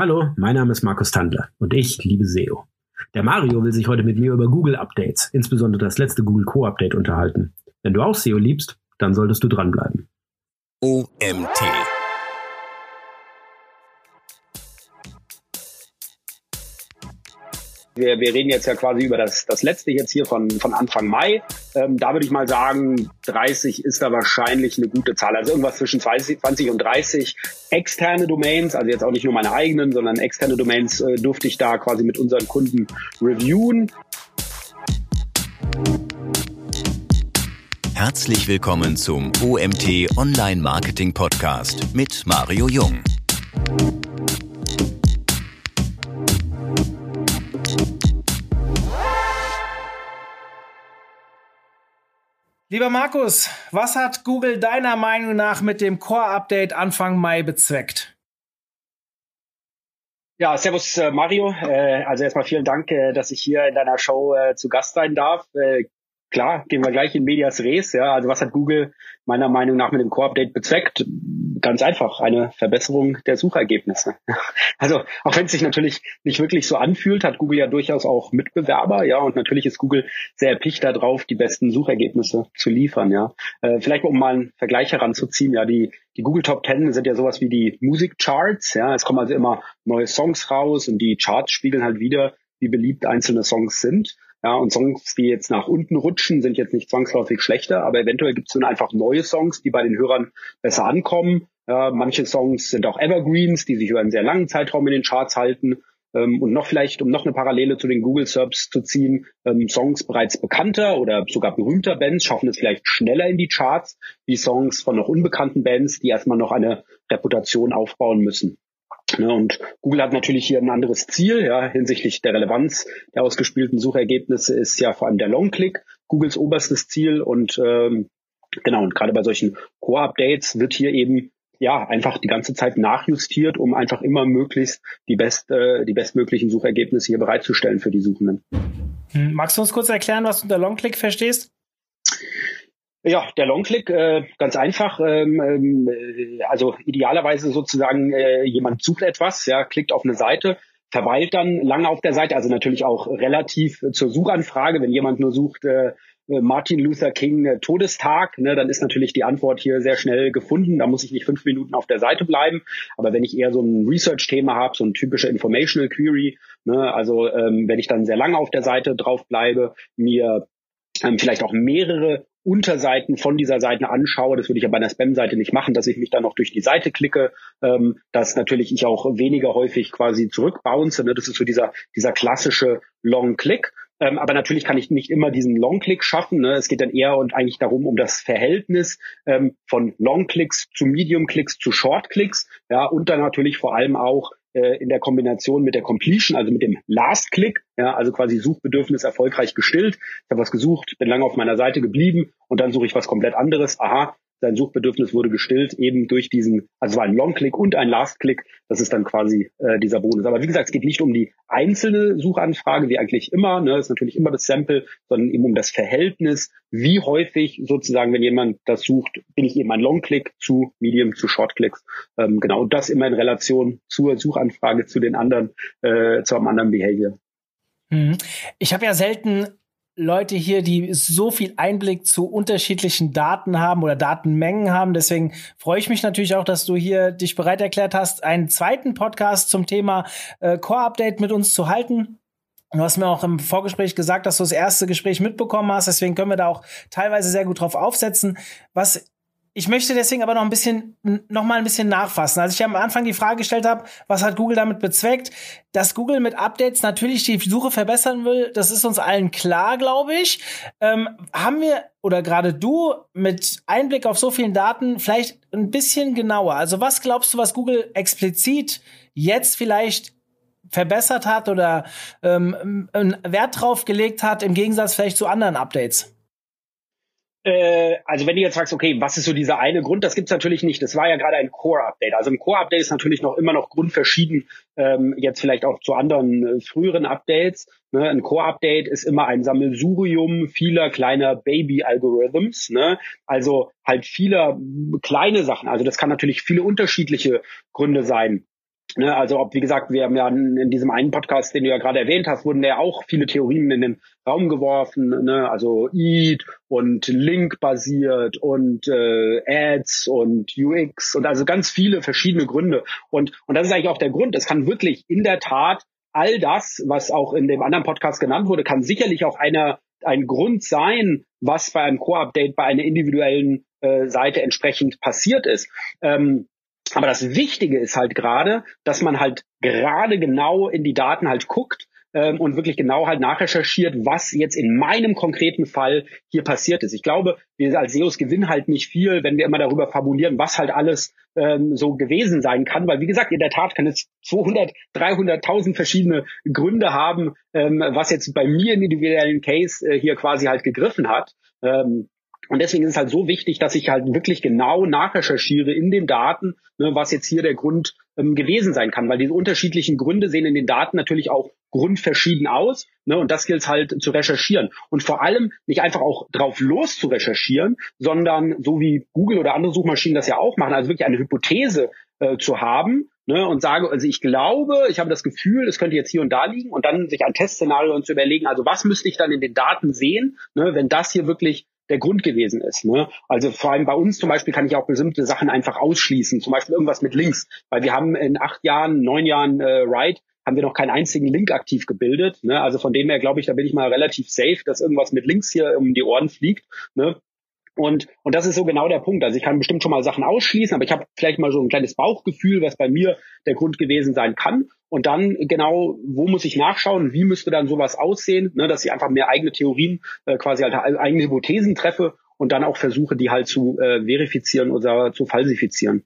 Hallo, mein Name ist Markus Tandler und ich liebe SEO. Der Mario will sich heute mit mir über Google Updates, insbesondere das letzte Google Co Update unterhalten. Wenn du auch SEO liebst, dann solltest du dranbleiben. OMT Wir, wir reden jetzt ja quasi über das, das letzte jetzt hier von, von Anfang Mai. Ähm, da würde ich mal sagen, 30 ist da wahrscheinlich eine gute Zahl. Also irgendwas zwischen 20, 20 und 30 externe Domains, also jetzt auch nicht nur meine eigenen, sondern externe Domains äh, durfte ich da quasi mit unseren Kunden reviewen. Herzlich willkommen zum OMT Online Marketing Podcast mit Mario Jung. Lieber Markus, was hat Google deiner Meinung nach mit dem Core-Update Anfang Mai bezweckt? Ja, servus äh, Mario. Äh, also erstmal vielen Dank, äh, dass ich hier in deiner Show zu Gast sein darf. Klar, gehen wir gleich in Medias Res. Ja, also was hat Google meiner Meinung nach mit dem Core-Update bezweckt? Ganz einfach, eine Verbesserung der Suchergebnisse. Also auch wenn es sich natürlich nicht wirklich so anfühlt, hat Google ja durchaus auch Mitbewerber, ja, und natürlich ist Google sehr erpicht darauf, die besten Suchergebnisse zu liefern, ja. Äh, vielleicht um mal einen Vergleich heranzuziehen, ja, die die Google Top Ten sind ja sowas wie die Musikcharts, ja. Es kommen also immer neue Songs raus und die Charts spiegeln halt wieder, wie beliebt einzelne Songs sind. Ja, und Songs, die jetzt nach unten rutschen, sind jetzt nicht zwangsläufig schlechter, aber eventuell gibt es dann einfach neue Songs, die bei den Hörern besser ankommen. Ja, manche Songs sind auch Evergreens, die sich über einen sehr langen Zeitraum in den Charts halten. Ähm, und noch vielleicht, um noch eine Parallele zu den Google Serbs zu ziehen, ähm, Songs bereits bekannter oder sogar berühmter Bands schaffen es vielleicht schneller in die Charts, wie Songs von noch unbekannten Bands, die erstmal noch eine Reputation aufbauen müssen. Ne, und Google hat natürlich hier ein anderes Ziel, ja, hinsichtlich der Relevanz der ausgespielten Suchergebnisse ist ja vor allem der Long-Click Googles oberstes Ziel und ähm, genau, und gerade bei solchen Core-Updates wird hier eben ja einfach die ganze Zeit nachjustiert, um einfach immer möglichst die best, äh, die bestmöglichen Suchergebnisse hier bereitzustellen für die Suchenden. Hm, magst du uns kurz erklären, was du unter Long-Click verstehst? Ja, der Longclick, äh, ganz einfach. Ähm, äh, also idealerweise sozusagen äh, jemand sucht etwas, ja, klickt auf eine Seite, verweilt dann lange auf der Seite, also natürlich auch relativ zur Suchanfrage. Wenn jemand nur sucht, äh, Martin Luther King äh, Todestag, ne, dann ist natürlich die Antwort hier sehr schnell gefunden. Da muss ich nicht fünf Minuten auf der Seite bleiben. Aber wenn ich eher so ein Research-Thema habe, so ein typischer Informational Query, ne, also ähm, wenn ich dann sehr lange auf der Seite drauf bleibe, mir ähm, vielleicht auch mehrere Unterseiten von dieser Seite anschaue. Das würde ich ja bei einer Spam-Seite nicht machen, dass ich mich dann noch durch die Seite klicke, ähm, dass natürlich ich auch weniger häufig quasi zurückbounce. Ne? Das ist so dieser, dieser klassische Long-Click. Ähm, aber natürlich kann ich nicht immer diesen Long-Click schaffen. Ne? Es geht dann eher und eigentlich darum, um das Verhältnis ähm, von Long-Clicks zu Medium-Clicks zu Short-Clicks. Ja, und dann natürlich vor allem auch äh, in der Kombination mit der Completion, also mit dem Last Click, ja, also quasi Suchbedürfnis erfolgreich gestillt. Ich habe was gesucht, bin lange auf meiner Seite geblieben und dann suche ich was komplett anderes. Aha, sein Suchbedürfnis wurde gestillt, eben durch diesen, also es war ein Long-Click und ein Last-Click, das ist dann quasi äh, dieser Bonus. Aber wie gesagt, es geht nicht um die einzelne Suchanfrage, wie eigentlich immer, ne, ist natürlich immer das Sample, sondern eben um das Verhältnis, wie häufig sozusagen, wenn jemand das sucht, bin ich eben ein Long-Click zu Medium, zu Short-Clicks. Ähm, genau, das immer in Relation zur Suchanfrage, zu den anderen, äh, zu einem anderen Behavior. Mhm. Ich habe ja selten Leute hier, die so viel Einblick zu unterschiedlichen Daten haben oder Datenmengen haben. Deswegen freue ich mich natürlich auch, dass du hier dich bereit erklärt hast, einen zweiten Podcast zum Thema äh, Core Update mit uns zu halten. Du hast mir auch im Vorgespräch gesagt, dass du das erste Gespräch mitbekommen hast. Deswegen können wir da auch teilweise sehr gut drauf aufsetzen. Was ich möchte deswegen aber noch ein bisschen, noch mal ein bisschen nachfassen. Als ich am Anfang die Frage gestellt habe, was hat Google damit bezweckt, dass Google mit Updates natürlich die Suche verbessern will, das ist uns allen klar, glaube ich. Ähm, haben wir oder gerade du mit Einblick auf so vielen Daten vielleicht ein bisschen genauer? Also was glaubst du, was Google explizit jetzt vielleicht verbessert hat oder ähm, einen Wert drauf gelegt hat im Gegensatz vielleicht zu anderen Updates? Äh, also wenn du jetzt sagst, okay, was ist so dieser eine Grund, das gibt's natürlich nicht. Das war ja gerade ein Core-Update. Also ein Core-Update ist natürlich noch immer noch grundverschieden, ähm, jetzt vielleicht auch zu anderen äh, früheren Updates. Ne? Ein Core-Update ist immer ein Sammelsurium vieler kleiner Baby-Algorithms. Ne? Also halt vieler kleine Sachen. Also das kann natürlich viele unterschiedliche Gründe sein. Ne, also ob, wie gesagt, wir haben ja in diesem einen Podcast, den du ja gerade erwähnt hast, wurden ja auch viele Theorien in den Raum geworfen, ne? also EAT und Link-basiert und äh, Ads und UX und also ganz viele verschiedene Gründe. Und, und das ist eigentlich auch der Grund. Es kann wirklich in der Tat all das, was auch in dem anderen Podcast genannt wurde, kann sicherlich auch einer ein Grund sein, was bei einem Core-Update bei einer individuellen äh, Seite entsprechend passiert ist. Ähm, aber das Wichtige ist halt gerade, dass man halt gerade genau in die Daten halt guckt ähm, und wirklich genau halt nachrecherchiert, was jetzt in meinem konkreten Fall hier passiert ist. Ich glaube, wir als SEOs gewinnen halt nicht viel, wenn wir immer darüber fabulieren, was halt alles ähm, so gewesen sein kann, weil wie gesagt, in der Tat kann es 200, 300.000 verschiedene Gründe haben, ähm, was jetzt bei mir im individuellen Case äh, hier quasi halt gegriffen hat. Ähm, und deswegen ist es halt so wichtig, dass ich halt wirklich genau nachrecherchiere in den Daten, ne, was jetzt hier der Grund ähm, gewesen sein kann, weil diese unterschiedlichen Gründe sehen in den Daten natürlich auch grundverschieden aus. Ne, und das gilt halt zu recherchieren. Und vor allem nicht einfach auch drauf los zu recherchieren, sondern so wie Google oder andere Suchmaschinen das ja auch machen, also wirklich eine Hypothese äh, zu haben, ne, und sage, also ich glaube, ich habe das Gefühl, es könnte jetzt hier und da liegen und dann sich ein Testszenario und zu überlegen, also was müsste ich dann in den Daten sehen, ne, wenn das hier wirklich der Grund gewesen ist. Ne? Also vor allem bei uns zum Beispiel kann ich auch bestimmte Sachen einfach ausschließen, zum Beispiel irgendwas mit Links, weil wir haben in acht Jahren, neun Jahren äh, Ride haben wir noch keinen einzigen Link aktiv gebildet. Ne? Also von dem her glaube ich, da bin ich mal relativ safe, dass irgendwas mit Links hier um die Ohren fliegt. Ne? Und, und das ist so genau der Punkt. Also ich kann bestimmt schon mal Sachen ausschließen, aber ich habe vielleicht mal so ein kleines Bauchgefühl, was bei mir der Grund gewesen sein kann. Und dann genau, wo muss ich nachschauen, wie müsste dann sowas aussehen, ne, dass ich einfach mehr eigene Theorien, äh, quasi halt eigene Hypothesen treffe und dann auch versuche, die halt zu äh, verifizieren oder zu falsifizieren.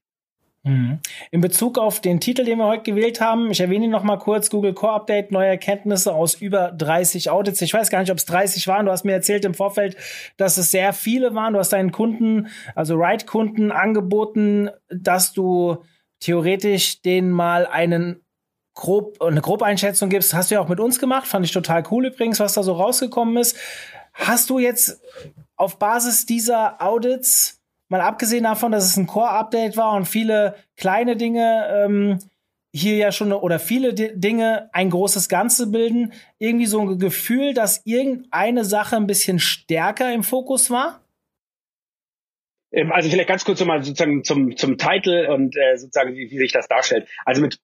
Mhm. In Bezug auf den Titel, den wir heute gewählt haben, ich erwähne ihn noch mal kurz, Google Core Update, neue Erkenntnisse aus über 30 Audits. Ich weiß gar nicht, ob es 30 waren. Du hast mir erzählt im Vorfeld, dass es sehr viele waren. Du hast deinen Kunden, also Ride-Kunden angeboten, dass du theoretisch denen mal einen grob, eine Grobeinschätzung gibst. Hast du ja auch mit uns gemacht. Fand ich total cool übrigens, was da so rausgekommen ist. Hast du jetzt auf Basis dieser Audits mal abgesehen davon, dass es ein Core-Update war und viele kleine Dinge ähm, hier ja schon oder viele D Dinge ein großes Ganze bilden, irgendwie so ein Gefühl, dass irgendeine Sache ein bisschen stärker im Fokus war? Ähm, also vielleicht ganz kurz nochmal sozusagen zum, zum Titel und äh, sozusagen, wie, wie sich das darstellt. Also mit,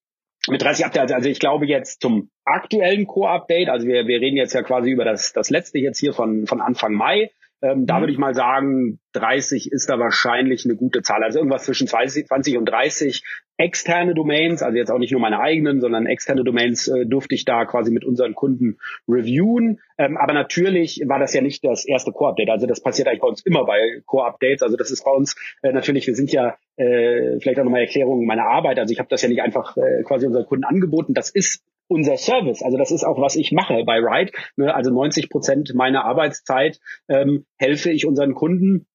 mit 30 Updates, also ich glaube jetzt zum aktuellen Core-Update, also wir, wir reden jetzt ja quasi über das, das letzte jetzt hier von, von Anfang Mai, ähm, da mhm. würde ich mal sagen, 30 ist da wahrscheinlich eine gute Zahl. Also irgendwas zwischen 20, 20 und 30 externe Domains, also jetzt auch nicht nur meine eigenen, sondern externe Domains äh, durfte ich da quasi mit unseren Kunden reviewen. Ähm, aber natürlich war das ja nicht das erste Core-Update. Also das passiert eigentlich bei uns immer bei Core-Updates. Also das ist bei uns äh, natürlich, wir sind ja äh, vielleicht auch nochmal Erklärung meiner Arbeit. Also ich habe das ja nicht einfach äh, quasi unseren Kunden angeboten. Das ist unser Service. Also das ist auch, was ich mache bei Ride. Ne? Also 90 Prozent meiner Arbeitszeit ähm, helfe ich unseren Kunden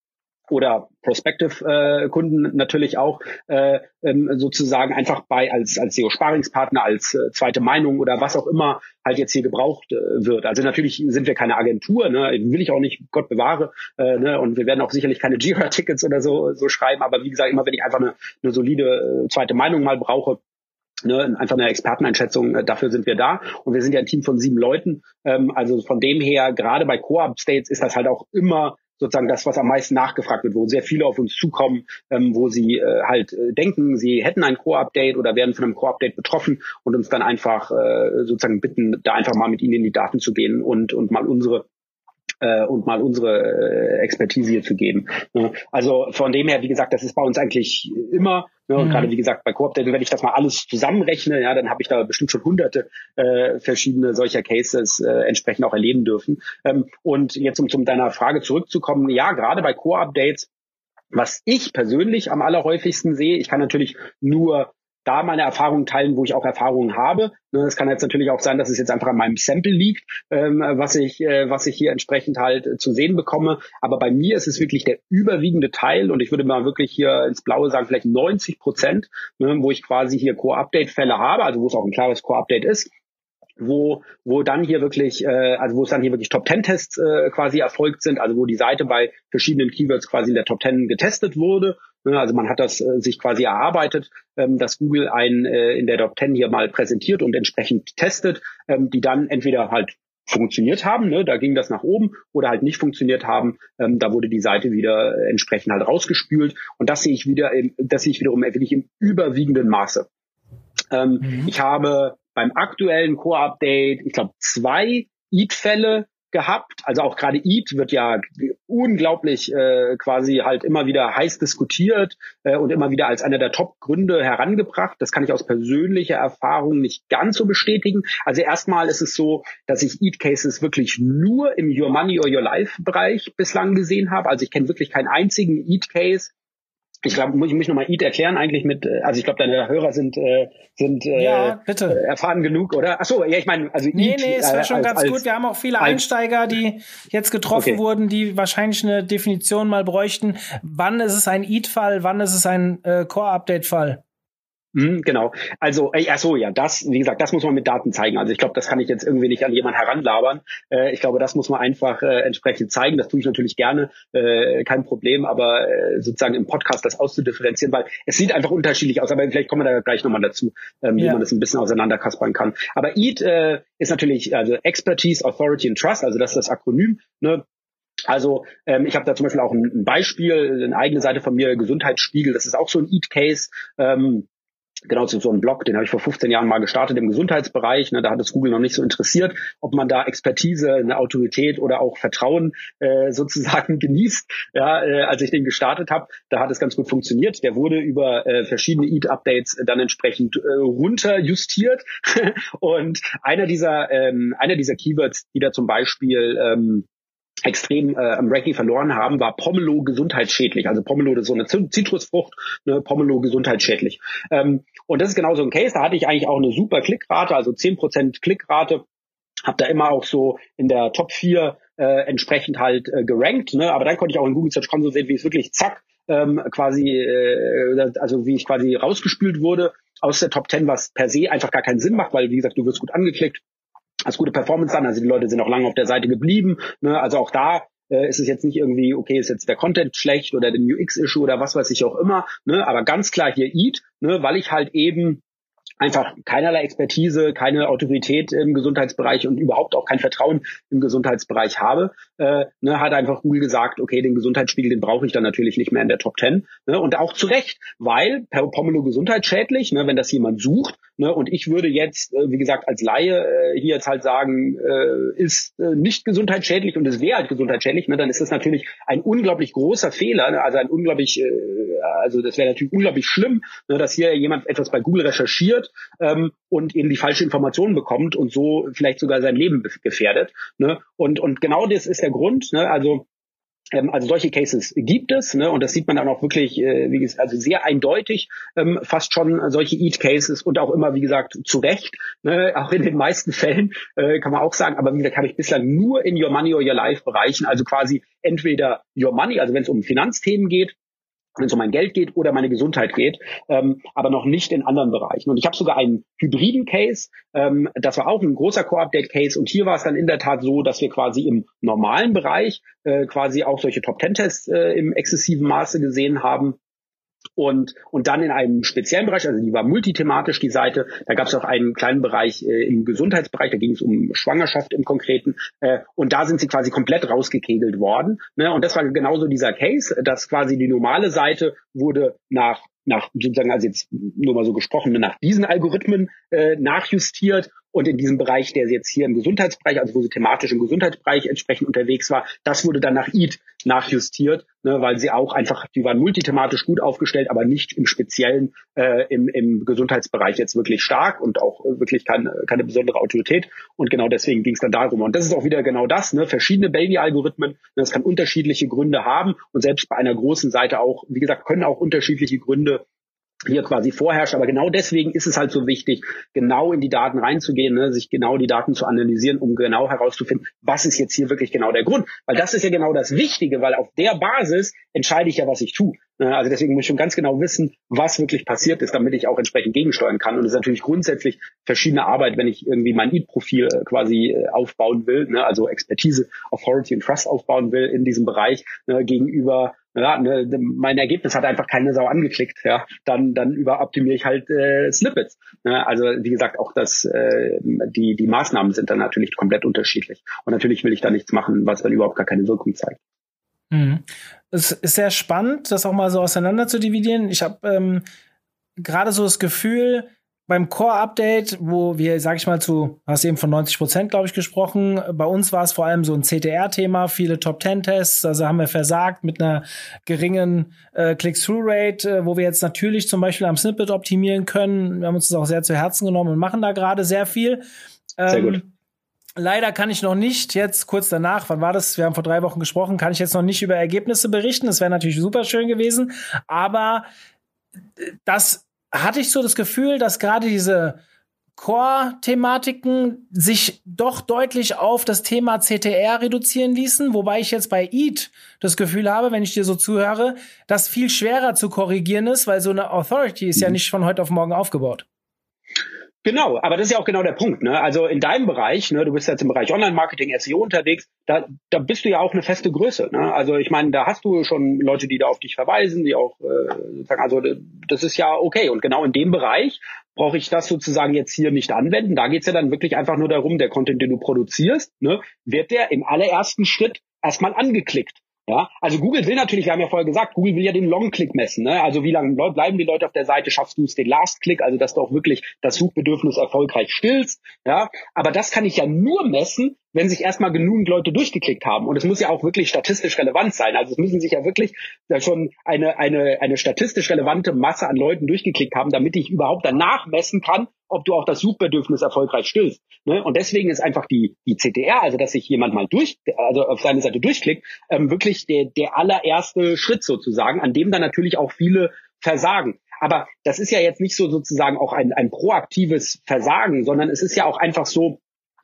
oder Prospective-Kunden äh, natürlich auch äh, ähm, sozusagen einfach bei als als SEO-Sparingspartner, als äh, zweite Meinung oder was auch immer halt jetzt hier gebraucht äh, wird. Also natürlich sind wir keine Agentur, ne? will ich auch nicht, Gott bewahre, äh, ne? und wir werden auch sicherlich keine Jira-Tickets oder so so schreiben. Aber wie gesagt, immer wenn ich einfach eine, eine solide äh, zweite Meinung mal brauche, Ne, einfach eine Experteneinschätzung, äh, dafür sind wir da. Und wir sind ja ein Team von sieben Leuten. Ähm, also von dem her, gerade bei Co-op-States ist das halt auch immer sozusagen das, was am meisten nachgefragt wird, wo sehr viele auf uns zukommen, ähm, wo sie äh, halt äh, denken, sie hätten ein Core-Update oder werden von einem Core-Update betroffen und uns dann einfach äh, sozusagen bitten, da einfach mal mit ihnen in die Daten zu gehen und, und mal unsere äh, und mal unsere äh, Expertise hier zu geben. Ne? Also von dem her, wie gesagt, das ist bei uns eigentlich immer. Ne? Und mhm. gerade wie gesagt bei Coop, wenn ich das mal alles zusammenrechne, ja, dann habe ich da bestimmt schon hunderte äh, verschiedene solcher Cases äh, entsprechend auch erleben dürfen. Ähm, und jetzt um zum deiner Frage zurückzukommen, ja, gerade bei Core-Updates was ich persönlich am allerhäufigsten sehe, ich kann natürlich nur da meine Erfahrungen teilen, wo ich auch Erfahrungen habe. Ne, es kann jetzt natürlich auch sein, dass es jetzt einfach an meinem Sample liegt, ähm, was ich, äh, was ich hier entsprechend halt zu sehen bekomme. Aber bei mir ist es wirklich der überwiegende Teil und ich würde mal wirklich hier ins Blaue sagen, vielleicht 90 Prozent, ne, wo ich quasi hier Core-Update-Fälle habe, also wo es auch ein klares Core-Update ist wo, wo dann hier wirklich, äh, also wo es dann hier wirklich Top Ten Tests äh, quasi erfolgt sind, also wo die Seite bei verschiedenen Keywords quasi in der Top Ten getestet wurde? Also man hat das äh, sich quasi erarbeitet, ähm, dass Google einen äh, in der Top 10 hier mal präsentiert und entsprechend testet, ähm, die dann entweder halt funktioniert haben, ne, da ging das nach oben oder halt nicht funktioniert haben, ähm, da wurde die Seite wieder äh, entsprechend halt rausgespült und das sehe ich wieder, im, das sehe ich wiederum wirklich im überwiegenden Maße. Ähm, mhm. Ich habe beim aktuellen Core-Update, ich glaube, zwei EAT-Fälle gehabt. Also auch gerade EAT wird ja unglaublich äh, quasi halt immer wieder heiß diskutiert äh, und immer wieder als einer der Top-Gründe herangebracht. Das kann ich aus persönlicher Erfahrung nicht ganz so bestätigen. Also erstmal ist es so, dass ich EAT-Cases wirklich nur im Your Money or Your Life-Bereich bislang gesehen habe. Also ich kenne wirklich keinen einzigen EAT-Case, ich glaube, muss ich mich nochmal Eid erklären eigentlich mit, äh, also ich glaube, deine Hörer sind, äh, sind äh, ja, bitte. Äh, erfahren genug, oder? Ach so, ja, ich meine, also Nee, Eid, nee, es wäre schon als, ganz als, gut. Wir haben auch viele als, Einsteiger, die jetzt getroffen okay. wurden, die wahrscheinlich eine Definition mal bräuchten. Wann ist es ein Eid-Fall, wann ist es ein äh, Core-Update-Fall? Mhm, genau. Also, äh, ach so, ja, das, wie gesagt, das muss man mit Daten zeigen. Also ich glaube, das kann ich jetzt irgendwie nicht an jemand heranlabern. Äh, ich glaube, das muss man einfach äh, entsprechend zeigen. Das tue ich natürlich gerne, äh, kein Problem, aber äh, sozusagen im Podcast das auszudifferenzieren, weil es sieht einfach unterschiedlich aus. Aber vielleicht kommen wir da gleich nochmal dazu, ähm, ja. wie man das ein bisschen auseinanderkaspern kann. Aber EAT äh, ist natürlich also Expertise, Authority and Trust, also das ist das Akronym. Ne? Also ähm, ich habe da zum Beispiel auch ein, ein Beispiel, eine eigene Seite von mir, Gesundheitsspiegel, das ist auch so ein EAT-Case. Ähm, genau so ein Blog, den habe ich vor 15 Jahren mal gestartet im Gesundheitsbereich. Ne, da hat es Google noch nicht so interessiert, ob man da Expertise, eine Autorität oder auch Vertrauen äh, sozusagen genießt. Ja, äh, als ich den gestartet habe, da hat es ganz gut funktioniert. Der wurde über äh, verschiedene EAT-Updates dann entsprechend äh, runterjustiert. Und einer dieser ähm, einer dieser Keywords, die da zum Beispiel ähm, extrem äh, am Ranking verloren haben, war Pomelo gesundheitsschädlich. Also Pomelo ist so eine Zitrusfrucht, ne, Pomelo gesundheitsschädlich. Ähm, und das ist genau so ein Case. Da hatte ich eigentlich auch eine super Klickrate, also 10% Klickrate. Hab da immer auch so in der Top 4 äh, entsprechend halt äh, gerankt. Ne? Aber dann konnte ich auch in Google Search Console sehen, wie es wirklich zack ähm, quasi, äh, also wie ich quasi rausgespült wurde aus der Top 10, was per se einfach gar keinen Sinn macht, weil wie gesagt, du wirst gut angeklickt als gute Performance an. Also die Leute sind auch lange auf der Seite geblieben. Ne? Also auch da äh, ist es jetzt nicht irgendwie, okay, ist jetzt der Content schlecht oder der UX-Issue oder was weiß ich auch immer. Ne? Aber ganz klar hier Eat, ne? weil ich halt eben einfach keinerlei Expertise, keine Autorität im Gesundheitsbereich und überhaupt auch kein Vertrauen im Gesundheitsbereich habe, äh, ne, hat einfach Google gesagt, okay, den Gesundheitsspiegel, den brauche ich dann natürlich nicht mehr in der Top 10. Ne, und auch zu Recht, weil Pomelo gesundheitsschädlich, ne, wenn das jemand sucht, ne, und ich würde jetzt, äh, wie gesagt, als Laie äh, hier jetzt halt sagen, äh, ist äh, nicht gesundheitsschädlich und es wäre halt gesundheitsschädlich, ne, dann ist das natürlich ein unglaublich großer Fehler, ne, also ein unglaublich, äh, also das wäre natürlich unglaublich schlimm, ne, dass hier jemand etwas bei Google recherchiert wird ähm, und eben die falsche Information bekommt und so vielleicht sogar sein Leben gefährdet. Ne? Und, und genau das ist der Grund. Ne? Also ähm, also solche Cases gibt es, ne, und das sieht man dann auch wirklich, äh, wie gesagt, also sehr eindeutig, ähm, fast schon solche Eat-Cases und auch immer, wie gesagt, zu Recht, ne, auch in den meisten Fällen äh, kann man auch sagen, aber wie gesagt, habe ich bislang nur in Your Money or Your Life Bereichen, also quasi entweder Your Money, also wenn es um Finanzthemen geht, wenn es um mein Geld geht oder meine Gesundheit geht, ähm, aber noch nicht in anderen Bereichen. Und ich habe sogar einen hybriden Case, ähm, das war auch ein großer Core-Update-Case und hier war es dann in der Tat so, dass wir quasi im normalen Bereich äh, quasi auch solche Top-10-Tests äh, im exzessiven Maße gesehen haben und, und dann in einem speziellen Bereich, also die war multithematisch, die Seite, da gab es auch einen kleinen Bereich äh, im Gesundheitsbereich, da ging es um Schwangerschaft im Konkreten. Äh, und da sind sie quasi komplett rausgekegelt worden. Ne? Und das war genauso dieser Case, dass quasi die normale Seite wurde nach nach sozusagen, also jetzt nur mal so gesprochen, nach diesen Algorithmen äh, nachjustiert und in diesem Bereich, der jetzt hier im Gesundheitsbereich, also wo sie thematisch im Gesundheitsbereich entsprechend unterwegs war, das wurde dann nach EAT nachjustiert, ne, weil sie auch einfach, die waren multithematisch gut aufgestellt, aber nicht im Speziellen äh, im, im Gesundheitsbereich jetzt wirklich stark und auch wirklich keine, keine besondere Autorität. Und genau deswegen ging es dann darum. Und das ist auch wieder genau das, ne, verschiedene Baby-Algorithmen, das kann unterschiedliche Gründe haben und selbst bei einer großen Seite auch, wie gesagt, können auch unterschiedliche Gründe hier quasi vorherrscht. Aber genau deswegen ist es halt so wichtig, genau in die Daten reinzugehen, ne, sich genau die Daten zu analysieren, um genau herauszufinden, was ist jetzt hier wirklich genau der Grund. Weil das ist ja genau das Wichtige, weil auf der Basis entscheide ich ja, was ich tue. Ne, also deswegen muss ich schon ganz genau wissen, was wirklich passiert ist, damit ich auch entsprechend gegensteuern kann. Und es ist natürlich grundsätzlich verschiedene Arbeit, wenn ich irgendwie mein EAT-Profil äh, quasi äh, aufbauen will, ne, also Expertise, Authority und Trust aufbauen will in diesem Bereich ne, gegenüber ja, ne, mein Ergebnis hat einfach keine Sau angeklickt, ja, dann, dann überoptimiere ich halt äh, Snippets. Ne? Also wie gesagt, auch das, äh, die, die Maßnahmen sind dann natürlich komplett unterschiedlich. Und natürlich will ich da nichts machen, was dann überhaupt gar keine Wirkung zeigt. Mhm. Es ist sehr spannend, das auch mal so auseinander zu dividieren. Ich habe ähm, gerade so das Gefühl, beim Core-Update, wo wir, sag ich mal, zu, hast eben von 90 Prozent, glaube ich, gesprochen. Bei uns war es vor allem so ein CTR-Thema, viele Top-10-Tests, also haben wir versagt mit einer geringen äh, Click-Through-Rate, äh, wo wir jetzt natürlich zum Beispiel am Snippet optimieren können. Wir haben uns das auch sehr zu Herzen genommen und machen da gerade sehr viel. Ähm, sehr gut. Leider kann ich noch nicht jetzt kurz danach, wann war das? Wir haben vor drei Wochen gesprochen, kann ich jetzt noch nicht über Ergebnisse berichten. Das wäre natürlich super schön gewesen. Aber äh, das hatte ich so das Gefühl, dass gerade diese Core-Thematiken sich doch deutlich auf das Thema CTR reduzieren ließen, wobei ich jetzt bei EAT das Gefühl habe, wenn ich dir so zuhöre, dass viel schwerer zu korrigieren ist, weil so eine Authority ist ja mhm. nicht von heute auf morgen aufgebaut. Genau, aber das ist ja auch genau der Punkt. Ne? Also in deinem Bereich, ne, du bist jetzt im Bereich Online-Marketing, SEO unterwegs, da, da bist du ja auch eine feste Größe. Ne? Also ich meine, da hast du schon Leute, die da auf dich verweisen, die auch äh, sagen, also das ist ja okay. Und genau in dem Bereich brauche ich das sozusagen jetzt hier nicht anwenden. Da geht's ja dann wirklich einfach nur darum, der Content, den du produzierst, ne, wird der im allerersten Schritt erstmal angeklickt. Ja, also Google will natürlich, wir haben ja vorher gesagt, Google will ja den Long-Click messen. Ne? Also wie lange bleiben die Leute auf der Seite, schaffst du es den Last-Click, also dass du auch wirklich das Suchbedürfnis erfolgreich stillst. Ja, aber das kann ich ja nur messen, wenn sich erstmal genügend Leute durchgeklickt haben. Und es muss ja auch wirklich statistisch relevant sein. Also es müssen sich ja wirklich schon eine, eine, eine statistisch relevante Masse an Leuten durchgeklickt haben, damit ich überhaupt danach messen kann, ob du auch das Suchbedürfnis erfolgreich stillst. Ne? Und deswegen ist einfach die, die CTR, also dass sich jemand mal durch, also auf seine Seite durchklickt, ähm, wirklich der, der allererste Schritt sozusagen, an dem dann natürlich auch viele versagen. Aber das ist ja jetzt nicht so sozusagen auch ein, ein proaktives Versagen, sondern es ist ja auch einfach so,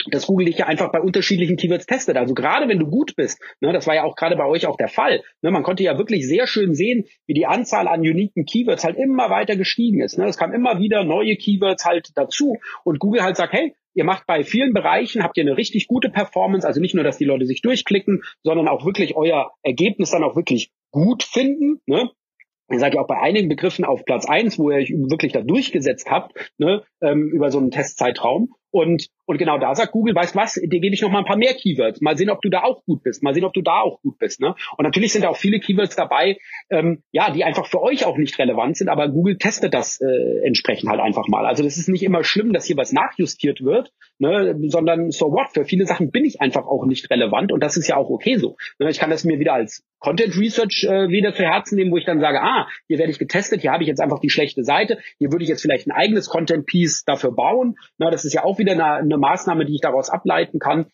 dass Google dich ja einfach bei unterschiedlichen Keywords testet. Also gerade wenn du gut bist, ne, das war ja auch gerade bei euch auch der Fall, ne, man konnte ja wirklich sehr schön sehen, wie die Anzahl an uniken Keywords halt immer weiter gestiegen ist. Ne. Es kam immer wieder neue Keywords halt dazu und Google halt sagt, hey, ihr macht bei vielen Bereichen, habt ihr eine richtig gute Performance, also nicht nur, dass die Leute sich durchklicken, sondern auch wirklich euer Ergebnis dann auch wirklich gut finden. Ne? Ihr seid ja auch bei einigen Begriffen auf Platz eins, wo ihr euch wirklich da durchgesetzt habt, ne, ähm, über so einen Testzeitraum. Und, und genau da sagt Google, weißt was, dir gebe ich noch mal ein paar mehr Keywords. Mal sehen, ob du da auch gut bist. Mal sehen, ob du da auch gut bist. Ne? Und natürlich sind da auch viele Keywords dabei, ähm, ja, die einfach für euch auch nicht relevant sind, aber Google testet das äh, entsprechend halt einfach mal. Also das ist nicht immer schlimm, dass hier was nachjustiert wird, ne, sondern so what, für viele Sachen bin ich einfach auch nicht relevant und das ist ja auch okay so. Ne? Ich kann das mir wieder als Content Research äh, wieder zu Herzen nehmen, wo ich dann sage, ah, hier werde ich getestet, hier habe ich jetzt einfach die schlechte Seite, hier würde ich jetzt vielleicht ein eigenes Content Piece dafür bauen. Na, das ist ja auch wieder eine, eine Maßnahme, die ich daraus ableiten kann.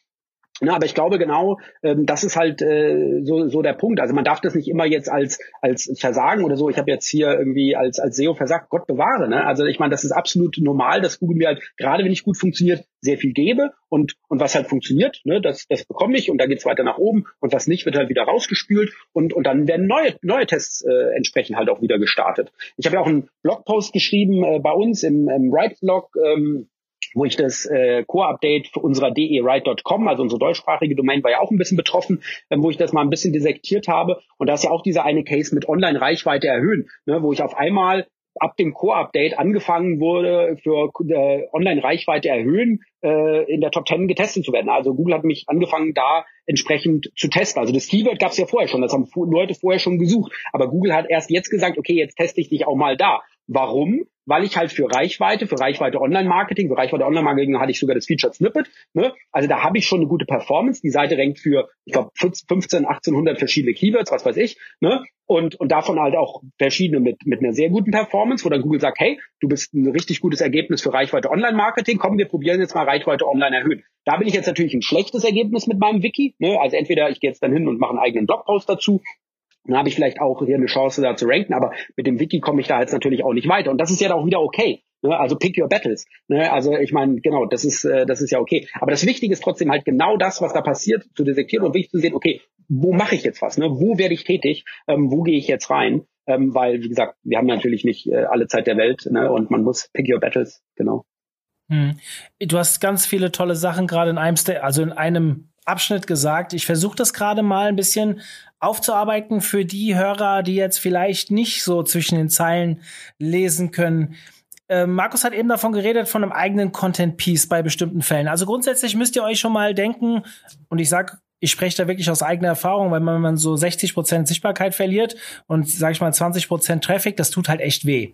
Na, aber ich glaube genau, ähm, das ist halt äh, so, so der Punkt. Also man darf das nicht immer jetzt als als Versagen oder so. Ich habe jetzt hier irgendwie als als SEO versagt. Gott bewahre. Ne? Also ich meine, das ist absolut normal, dass Google mir halt gerade wenn ich gut funktioniert sehr viel gebe und und was halt funktioniert, ne, das das bekomme ich und da geht's weiter nach oben und was nicht wird halt wieder rausgespült und und dann werden neue neue Tests äh, entsprechend halt auch wieder gestartet. Ich habe ja auch einen Blogpost geschrieben äh, bei uns im, im Write Blog. Ähm, wo ich das äh, Core-Update für unserer dewrite.com, also unsere deutschsprachige Domain, war ja auch ein bisschen betroffen, äh, wo ich das mal ein bisschen desektiert habe. Und da ist ja auch dieser eine Case mit Online-Reichweite erhöhen, ne, wo ich auf einmal ab dem Core-Update angefangen wurde, für äh, Online-Reichweite erhöhen, äh, in der Top 10 getestet zu werden. Also Google hat mich angefangen, da entsprechend zu testen. Also das Keyword gab es ja vorher schon, das haben Leute vorher schon gesucht. Aber Google hat erst jetzt gesagt, okay, jetzt teste ich dich auch mal da. Warum? weil ich halt für Reichweite, für Reichweite Online-Marketing, für Reichweite Online-Marketing hatte ich sogar das Featured Snippet. Ne? Also da habe ich schon eine gute Performance. Die Seite rankt für, ich glaube, 15, 1800 verschiedene Keywords, was weiß ich. Ne? Und, und davon halt auch verschiedene mit, mit einer sehr guten Performance, wo dann Google sagt, hey, du bist ein richtig gutes Ergebnis für Reichweite Online-Marketing. Komm, wir probieren jetzt mal Reichweite online erhöhen. Da bin ich jetzt natürlich ein schlechtes Ergebnis mit meinem Wiki. Ne? Also entweder ich gehe jetzt dann hin und mache einen eigenen Blogpost dazu dann habe ich vielleicht auch hier eine Chance da zu ranken, aber mit dem Wiki komme ich da jetzt natürlich auch nicht weiter. Und das ist ja auch wieder okay. Ne? Also pick your battles. Ne? Also ich meine, genau, das ist, äh, das ist ja okay. Aber das Wichtige ist trotzdem halt genau das, was da passiert, zu detektieren und wichtig zu sehen, okay, wo mache ich jetzt was? Ne? Wo werde ich tätig? Ähm, wo gehe ich jetzt rein? Ähm, weil, wie gesagt, wir haben natürlich nicht äh, alle Zeit der Welt ne? und man muss pick your battles, genau. Hm. Du hast ganz viele tolle Sachen gerade in einem, also in einem Abschnitt gesagt. Ich versuche das gerade mal ein bisschen aufzuarbeiten für die Hörer, die jetzt vielleicht nicht so zwischen den Zeilen lesen können. Äh, Markus hat eben davon geredet, von einem eigenen Content-Piece bei bestimmten Fällen. Also grundsätzlich müsst ihr euch schon mal denken, und ich sag, ich spreche da wirklich aus eigener Erfahrung, weil man, man so 60 Prozent Sichtbarkeit verliert und, sag ich mal, 20 Prozent Traffic, das tut halt echt weh.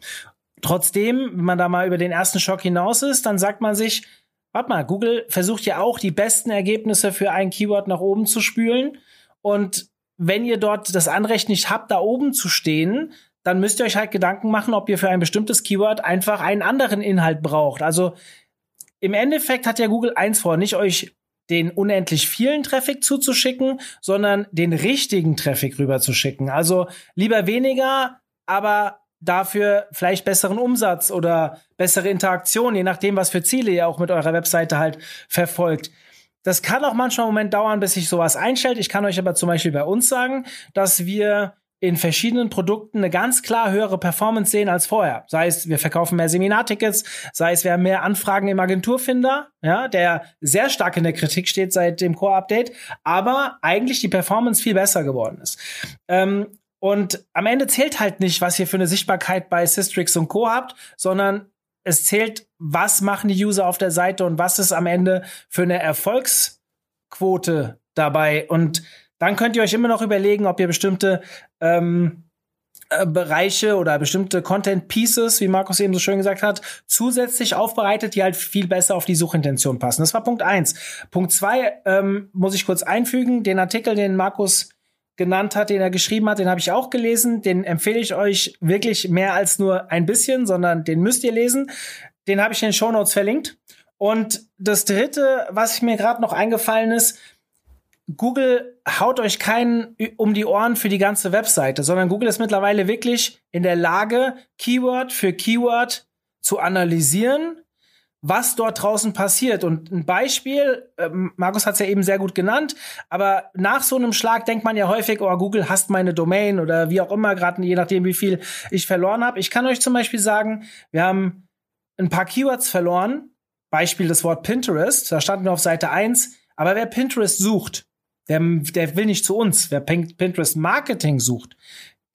Trotzdem, wenn man da mal über den ersten Schock hinaus ist, dann sagt man sich, warte mal, Google versucht ja auch die besten Ergebnisse für ein Keyword nach oben zu spülen. Und wenn ihr dort das Anrecht nicht habt, da oben zu stehen, dann müsst ihr euch halt Gedanken machen, ob ihr für ein bestimmtes Keyword einfach einen anderen Inhalt braucht. Also im Endeffekt hat ja Google eins vor, nicht euch den unendlich vielen Traffic zuzuschicken, sondern den richtigen Traffic rüberzuschicken. Also lieber weniger, aber dafür vielleicht besseren Umsatz oder bessere Interaktion, je nachdem, was für Ziele ihr auch mit eurer Webseite halt verfolgt. Das kann auch manchmal einen Moment dauern, bis sich sowas einstellt. Ich kann euch aber zum Beispiel bei uns sagen, dass wir in verschiedenen Produkten eine ganz klar höhere Performance sehen als vorher. Sei es, wir verkaufen mehr Seminartickets, sei es, wir haben mehr Anfragen im Agenturfinder, ja, der sehr stark in der Kritik steht seit dem Core-Update, aber eigentlich die Performance viel besser geworden ist. Ähm, und am Ende zählt halt nicht, was ihr für eine Sichtbarkeit bei Systrix und Co. habt, sondern es zählt, was machen die User auf der Seite und was ist am Ende für eine Erfolgsquote dabei. Und dann könnt ihr euch immer noch überlegen, ob ihr bestimmte ähm, äh, Bereiche oder bestimmte Content Pieces, wie Markus eben so schön gesagt hat, zusätzlich aufbereitet, die halt viel besser auf die Suchintention passen. Das war Punkt eins. Punkt zwei ähm, muss ich kurz einfügen. Den Artikel, den Markus genannt hat, den er geschrieben hat, den habe ich auch gelesen. Den empfehle ich euch wirklich mehr als nur ein bisschen, sondern den müsst ihr lesen. Den habe ich in den Show Notes verlinkt. Und das dritte, was mir gerade noch eingefallen ist, Google haut euch keinen um die Ohren für die ganze Webseite, sondern Google ist mittlerweile wirklich in der Lage, Keyword für Keyword zu analysieren, was dort draußen passiert. Und ein Beispiel, äh, Markus hat es ja eben sehr gut genannt, aber nach so einem Schlag denkt man ja häufig, oh, Google hasst meine Domain oder wie auch immer, gerade je nachdem, wie viel ich verloren habe. Ich kann euch zum Beispiel sagen, wir haben ein paar Keywords verloren. Beispiel das Wort Pinterest, da standen wir auf Seite 1. Aber wer Pinterest sucht, der, der will nicht zu uns. Wer Pinterest Marketing sucht,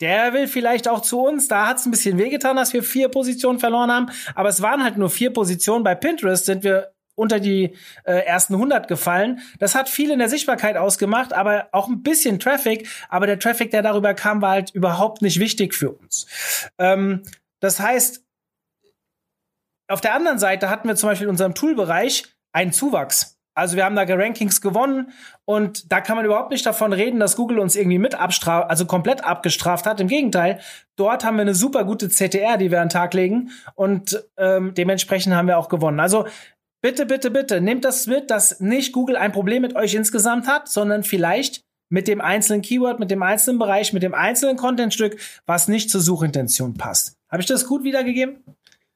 der will vielleicht auch zu uns. Da hat es ein bisschen wehgetan, dass wir vier Positionen verloren haben. Aber es waren halt nur vier Positionen. Bei Pinterest sind wir unter die äh, ersten 100 gefallen. Das hat viel in der Sichtbarkeit ausgemacht, aber auch ein bisschen Traffic. Aber der Traffic, der darüber kam, war halt überhaupt nicht wichtig für uns. Ähm, das heißt, auf der anderen Seite hatten wir zum Beispiel in unserem Toolbereich einen Zuwachs. Also wir haben da Rankings gewonnen und da kann man überhaupt nicht davon reden, dass Google uns irgendwie mit abstraft, also komplett abgestraft hat. Im Gegenteil, dort haben wir eine super gute CTR, die wir an den Tag legen und ähm, dementsprechend haben wir auch gewonnen. Also bitte, bitte, bitte, nehmt das mit, dass nicht Google ein Problem mit euch insgesamt hat, sondern vielleicht mit dem einzelnen Keyword, mit dem einzelnen Bereich, mit dem einzelnen Contentstück, was nicht zur Suchintention passt. Habe ich das gut wiedergegeben?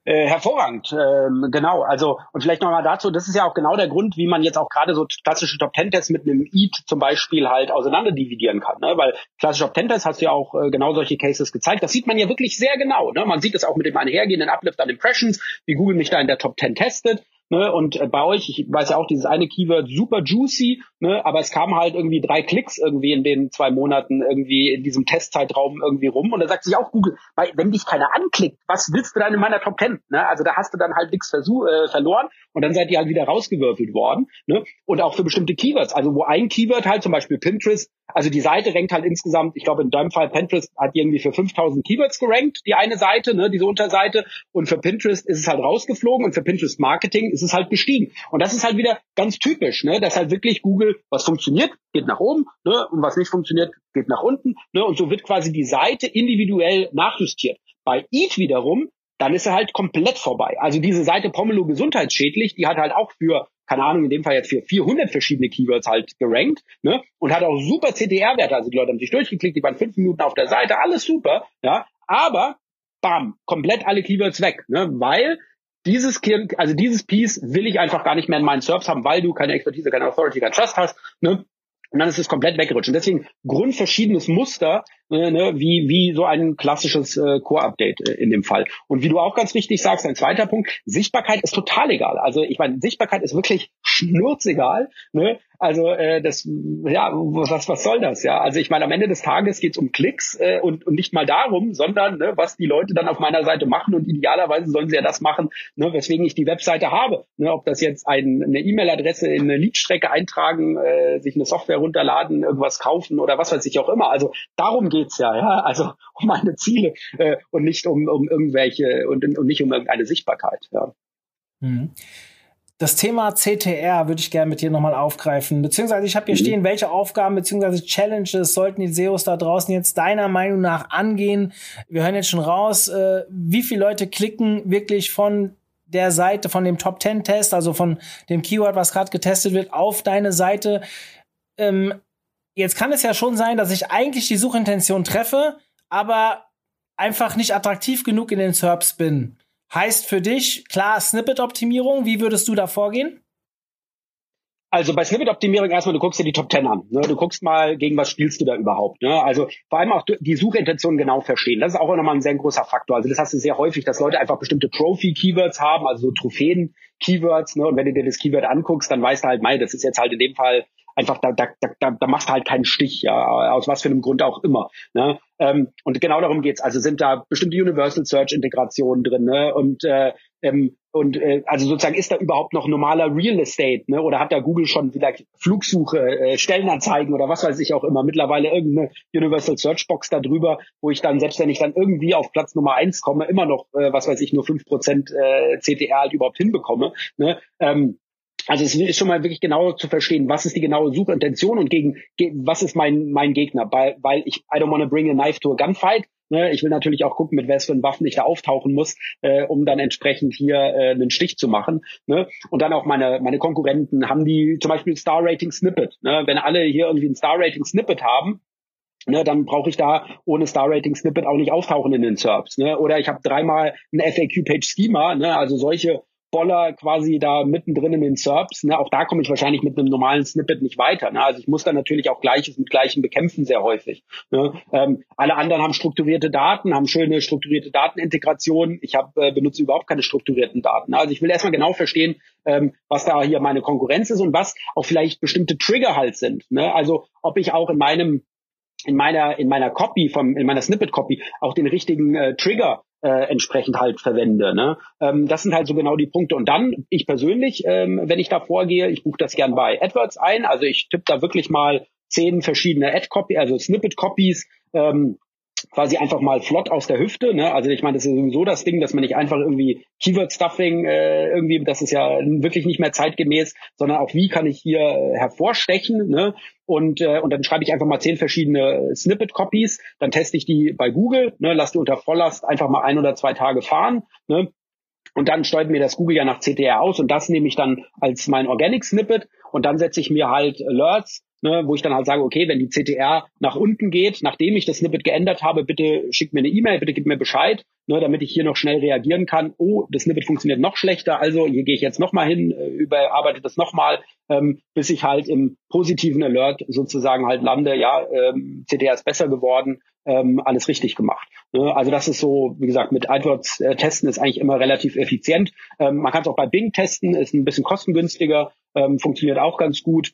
Äh, hervorragend, ähm, genau. Also und vielleicht nochmal dazu, das ist ja auch genau der Grund, wie man jetzt auch gerade so klassische Top Ten Tests mit einem EAT zum Beispiel halt auseinander dividieren kann, ne? Weil klassische Top Ten Tests hast du ja auch äh, genau solche Cases gezeigt. Das sieht man ja wirklich sehr genau. Ne? Man sieht es auch mit dem einhergehenden Uplift an Impressions, wie Google mich da in der Top Ten testet. Ne? Und äh, bei euch, ich weiß ja auch, dieses eine Keyword super juicy, ne? aber es kamen halt irgendwie drei Klicks irgendwie in den zwei Monaten irgendwie in diesem Testzeitraum irgendwie rum. Und da sagt sich auch Google, weil, wenn dich keiner anklickt, was willst du dann in meiner Top Ten? Ne? Also da hast du dann halt nichts äh, verloren und dann seid ihr halt wieder rausgewürfelt worden. Ne? Und auch für bestimmte Keywords, also wo ein Keyword halt zum Beispiel Pinterest, also die Seite rankt halt insgesamt, ich glaube in deinem Fall Pinterest hat irgendwie für 5000 Keywords gerankt, die eine Seite, ne, diese Unterseite. Und für Pinterest ist es halt rausgeflogen und für Pinterest Marketing ist es halt gestiegen. Und das ist halt wieder ganz typisch, ne, dass halt wirklich Google, was funktioniert, geht nach oben, ne, und was nicht funktioniert, geht nach unten, ne, und so wird quasi die Seite individuell nachjustiert. Bei Eat wiederum, dann ist er halt komplett vorbei. Also diese Seite Pomelo gesundheitsschädlich, die hat halt auch für keine Ahnung, in dem Fall jetzt für 400 verschiedene Keywords halt gerankt, ne, und hat auch super CTR-Werte, also die Leute haben sich durchgeklickt, die waren fünf Minuten auf der Seite, alles super, ja, aber, bam, komplett alle Keywords weg, ne, weil dieses Kind, also dieses Piece will ich einfach gar nicht mehr in meinen Serves haben, weil du keine Expertise, keine Authority, kein Trust hast, ne? Und dann ist es komplett weggerutscht. Und deswegen grundverschiedenes Muster, äh, ne, wie, wie so ein klassisches äh, Core-Update äh, in dem Fall. Und wie du auch ganz richtig sagst, ein zweiter Punkt, Sichtbarkeit ist total egal. Also ich meine, Sichtbarkeit ist wirklich schnurzegal. Ne? Also äh, das, ja, was, was soll das? Ja, also ich meine, am Ende des Tages geht es um Klicks äh, und, und nicht mal darum, sondern ne, was die Leute dann auf meiner Seite machen und idealerweise sollen sie ja das machen, ne, weswegen ich die Webseite habe. Ne, ob das jetzt ein, eine E-Mail-Adresse in eine Leadstrecke eintragen, äh, sich eine Software runterladen, irgendwas kaufen oder was weiß ich auch immer. Also darum geht's ja, ja, also um meine Ziele äh, und nicht um, um irgendwelche und, und nicht um irgendeine Sichtbarkeit. Ja. Mhm. Das Thema CTR würde ich gerne mit dir nochmal aufgreifen. Beziehungsweise ich habe hier mhm. stehen, welche Aufgaben beziehungsweise Challenges sollten die SEOs da draußen jetzt deiner Meinung nach angehen? Wir hören jetzt schon raus, äh, wie viele Leute klicken wirklich von der Seite, von dem Top 10 Test, also von dem Keyword, was gerade getestet wird, auf deine Seite. Ähm, jetzt kann es ja schon sein, dass ich eigentlich die Suchintention treffe, aber einfach nicht attraktiv genug in den SERPs bin. Heißt für dich, klar, Snippet-Optimierung, wie würdest du da vorgehen? Also bei Snippet-Optimierung erstmal, du guckst dir die Top 10 an. Ne? Du guckst mal, gegen was spielst du da überhaupt. Ne? Also vor allem auch die Suchintention genau verstehen. Das ist auch nochmal ein sehr großer Faktor. Also das hast du sehr häufig, dass Leute einfach bestimmte Trophy-Keywords haben, also so Trophäen-Keywords. Ne? Und wenn du dir das Keyword anguckst, dann weißt du halt, mei, das ist jetzt halt in dem Fall einfach, da, da, da, da machst du halt keinen Stich, ja, aus was für einem Grund auch immer. Ne? Ähm, und genau darum geht's. Also sind da bestimmte Universal Search Integrationen drin, ne? Und äh, ähm, und äh, also sozusagen ist da überhaupt noch normaler Real Estate, ne? Oder hat da Google schon vielleicht Flugsuche, äh, Stellenanzeigen oder was weiß ich auch immer, mittlerweile irgendeine Universal Search Box da drüber, wo ich dann, selbst wenn ich dann irgendwie auf Platz Nummer eins komme, immer noch, äh, was weiß ich, nur fünf Prozent äh, CTR halt überhaupt hinbekomme. Ne? Ähm, also es ist schon mal wirklich genau zu verstehen, was ist die genaue Suchintention und gegen, gegen was ist mein mein Gegner, weil, weil ich I don't want to bring a knife to a gunfight. Ne? Ich will natürlich auch gucken, mit für Waffen ich da auftauchen muss, äh, um dann entsprechend hier äh, einen Stich zu machen. Ne? Und dann auch meine meine Konkurrenten haben die zum Beispiel Star Rating Snippet. Ne? Wenn alle hier irgendwie ein Star Rating Snippet haben, Ne, dann brauche ich da ohne Star Rating Snippet auch nicht auftauchen in den SERPs. Ne? Oder ich habe dreimal ein FAQ Page Schema, ne? also solche Boller quasi da mittendrin in den SERPs. Ne? Auch da komme ich wahrscheinlich mit einem normalen Snippet nicht weiter. Ne? Also ich muss dann natürlich auch Gleiches mit Gleichem bekämpfen sehr häufig. Ne? Ähm, alle anderen haben strukturierte Daten, haben schöne strukturierte Datenintegrationen. Ich hab, äh, benutze überhaupt keine strukturierten Daten. Also ich will erstmal genau verstehen, ähm, was da hier meine Konkurrenz ist und was auch vielleicht bestimmte Trigger halt sind. Ne? Also ob ich auch in meinem in meiner in meiner Copy vom in meiner Snippet Copy auch den richtigen äh, Trigger äh, entsprechend halt verwende. Ne? Ähm, das sind halt so genau die Punkte. Und dann, ich persönlich, ähm, wenn ich da vorgehe, ich buche das gern bei AdWords ein. Also ich tippe da wirklich mal zehn verschiedene Ad-Copy, also Snippet-Copies ähm, quasi einfach mal flott aus der Hüfte. Ne? Also ich meine, das ist sowieso das Ding, dass man nicht einfach irgendwie Keyword-Stuffing äh, irgendwie, das ist ja wirklich nicht mehr zeitgemäß, sondern auch wie kann ich hier äh, hervorstechen. Ne? Und, äh, und dann schreibe ich einfach mal zehn verschiedene Snippet-Copies, dann teste ich die bei Google, ne? lass die unter Volllast einfach mal ein oder zwei Tage fahren. Ne? Und dann steuert mir das Google ja nach CTR aus und das nehme ich dann als mein Organic Snippet und dann setze ich mir halt Alerts ne, wo ich dann halt sage, okay, wenn die CTR nach unten geht, nachdem ich das Snippet geändert habe, bitte schick mir eine E-Mail, bitte gib mir Bescheid, ne, damit ich hier noch schnell reagieren kann. Oh, das Snippet funktioniert noch schlechter, also hier gehe ich jetzt nochmal hin, äh, überarbeite das nochmal, ähm, bis ich halt im positiven Alert sozusagen halt lande, ja, ähm, CTR ist besser geworden, ähm, alles richtig gemacht. Ne? Also das ist so, wie gesagt, mit AdWords äh, testen ist eigentlich immer relativ effizient. Ähm, man kann es auch bei Bing testen, ist ein bisschen kostengünstiger, ähm, funktioniert auch ganz gut.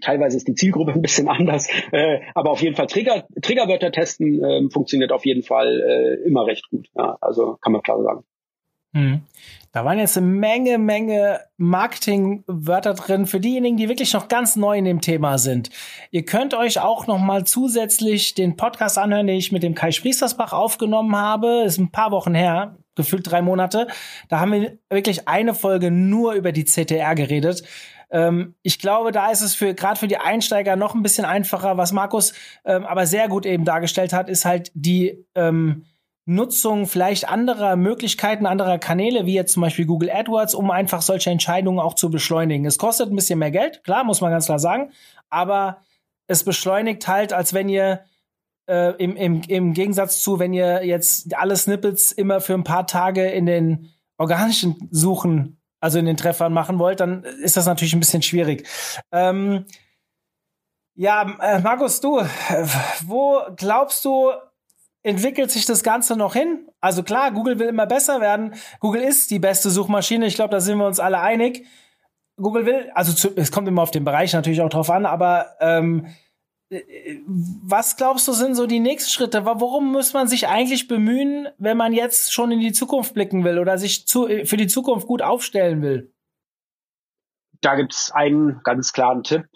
Teilweise ist die Zielgruppe ein bisschen anders, äh, aber auf jeden Fall Trigger, Triggerwörter testen äh, funktioniert auf jeden Fall äh, immer recht gut. Ja, also kann man klar sagen. Hm. Da waren jetzt eine Menge, Menge Marketingwörter drin für diejenigen, die wirklich noch ganz neu in dem Thema sind. Ihr könnt euch auch noch mal zusätzlich den Podcast anhören, den ich mit dem Kai Spriestersbach aufgenommen habe. Ist ein paar Wochen her, gefühlt drei Monate. Da haben wir wirklich eine Folge nur über die CTR geredet. Ähm, ich glaube, da ist es für gerade für die Einsteiger noch ein bisschen einfacher. Was Markus ähm, aber sehr gut eben dargestellt hat, ist halt die ähm, Nutzung vielleicht anderer Möglichkeiten, anderer Kanäle, wie jetzt zum Beispiel Google AdWords, um einfach solche Entscheidungen auch zu beschleunigen. Es kostet ein bisschen mehr Geld, klar, muss man ganz klar sagen, aber es beschleunigt halt, als wenn ihr äh, im, im, im Gegensatz zu, wenn ihr jetzt alle Snippets immer für ein paar Tage in den organischen Suchen also in den Treffern machen wollt, dann ist das natürlich ein bisschen schwierig. Ähm, ja, äh, Markus, du, wo glaubst du, entwickelt sich das Ganze noch hin? Also klar, Google will immer besser werden. Google ist die beste Suchmaschine. Ich glaube, da sind wir uns alle einig. Google will, also zu, es kommt immer auf den Bereich natürlich auch drauf an, aber ähm, äh, was glaubst du sind so die nächsten Schritte? Worum muss man sich eigentlich bemühen, wenn man jetzt schon in die Zukunft blicken will oder sich zu, für die Zukunft gut aufstellen will? Da gibt's einen ganz klaren Tipp.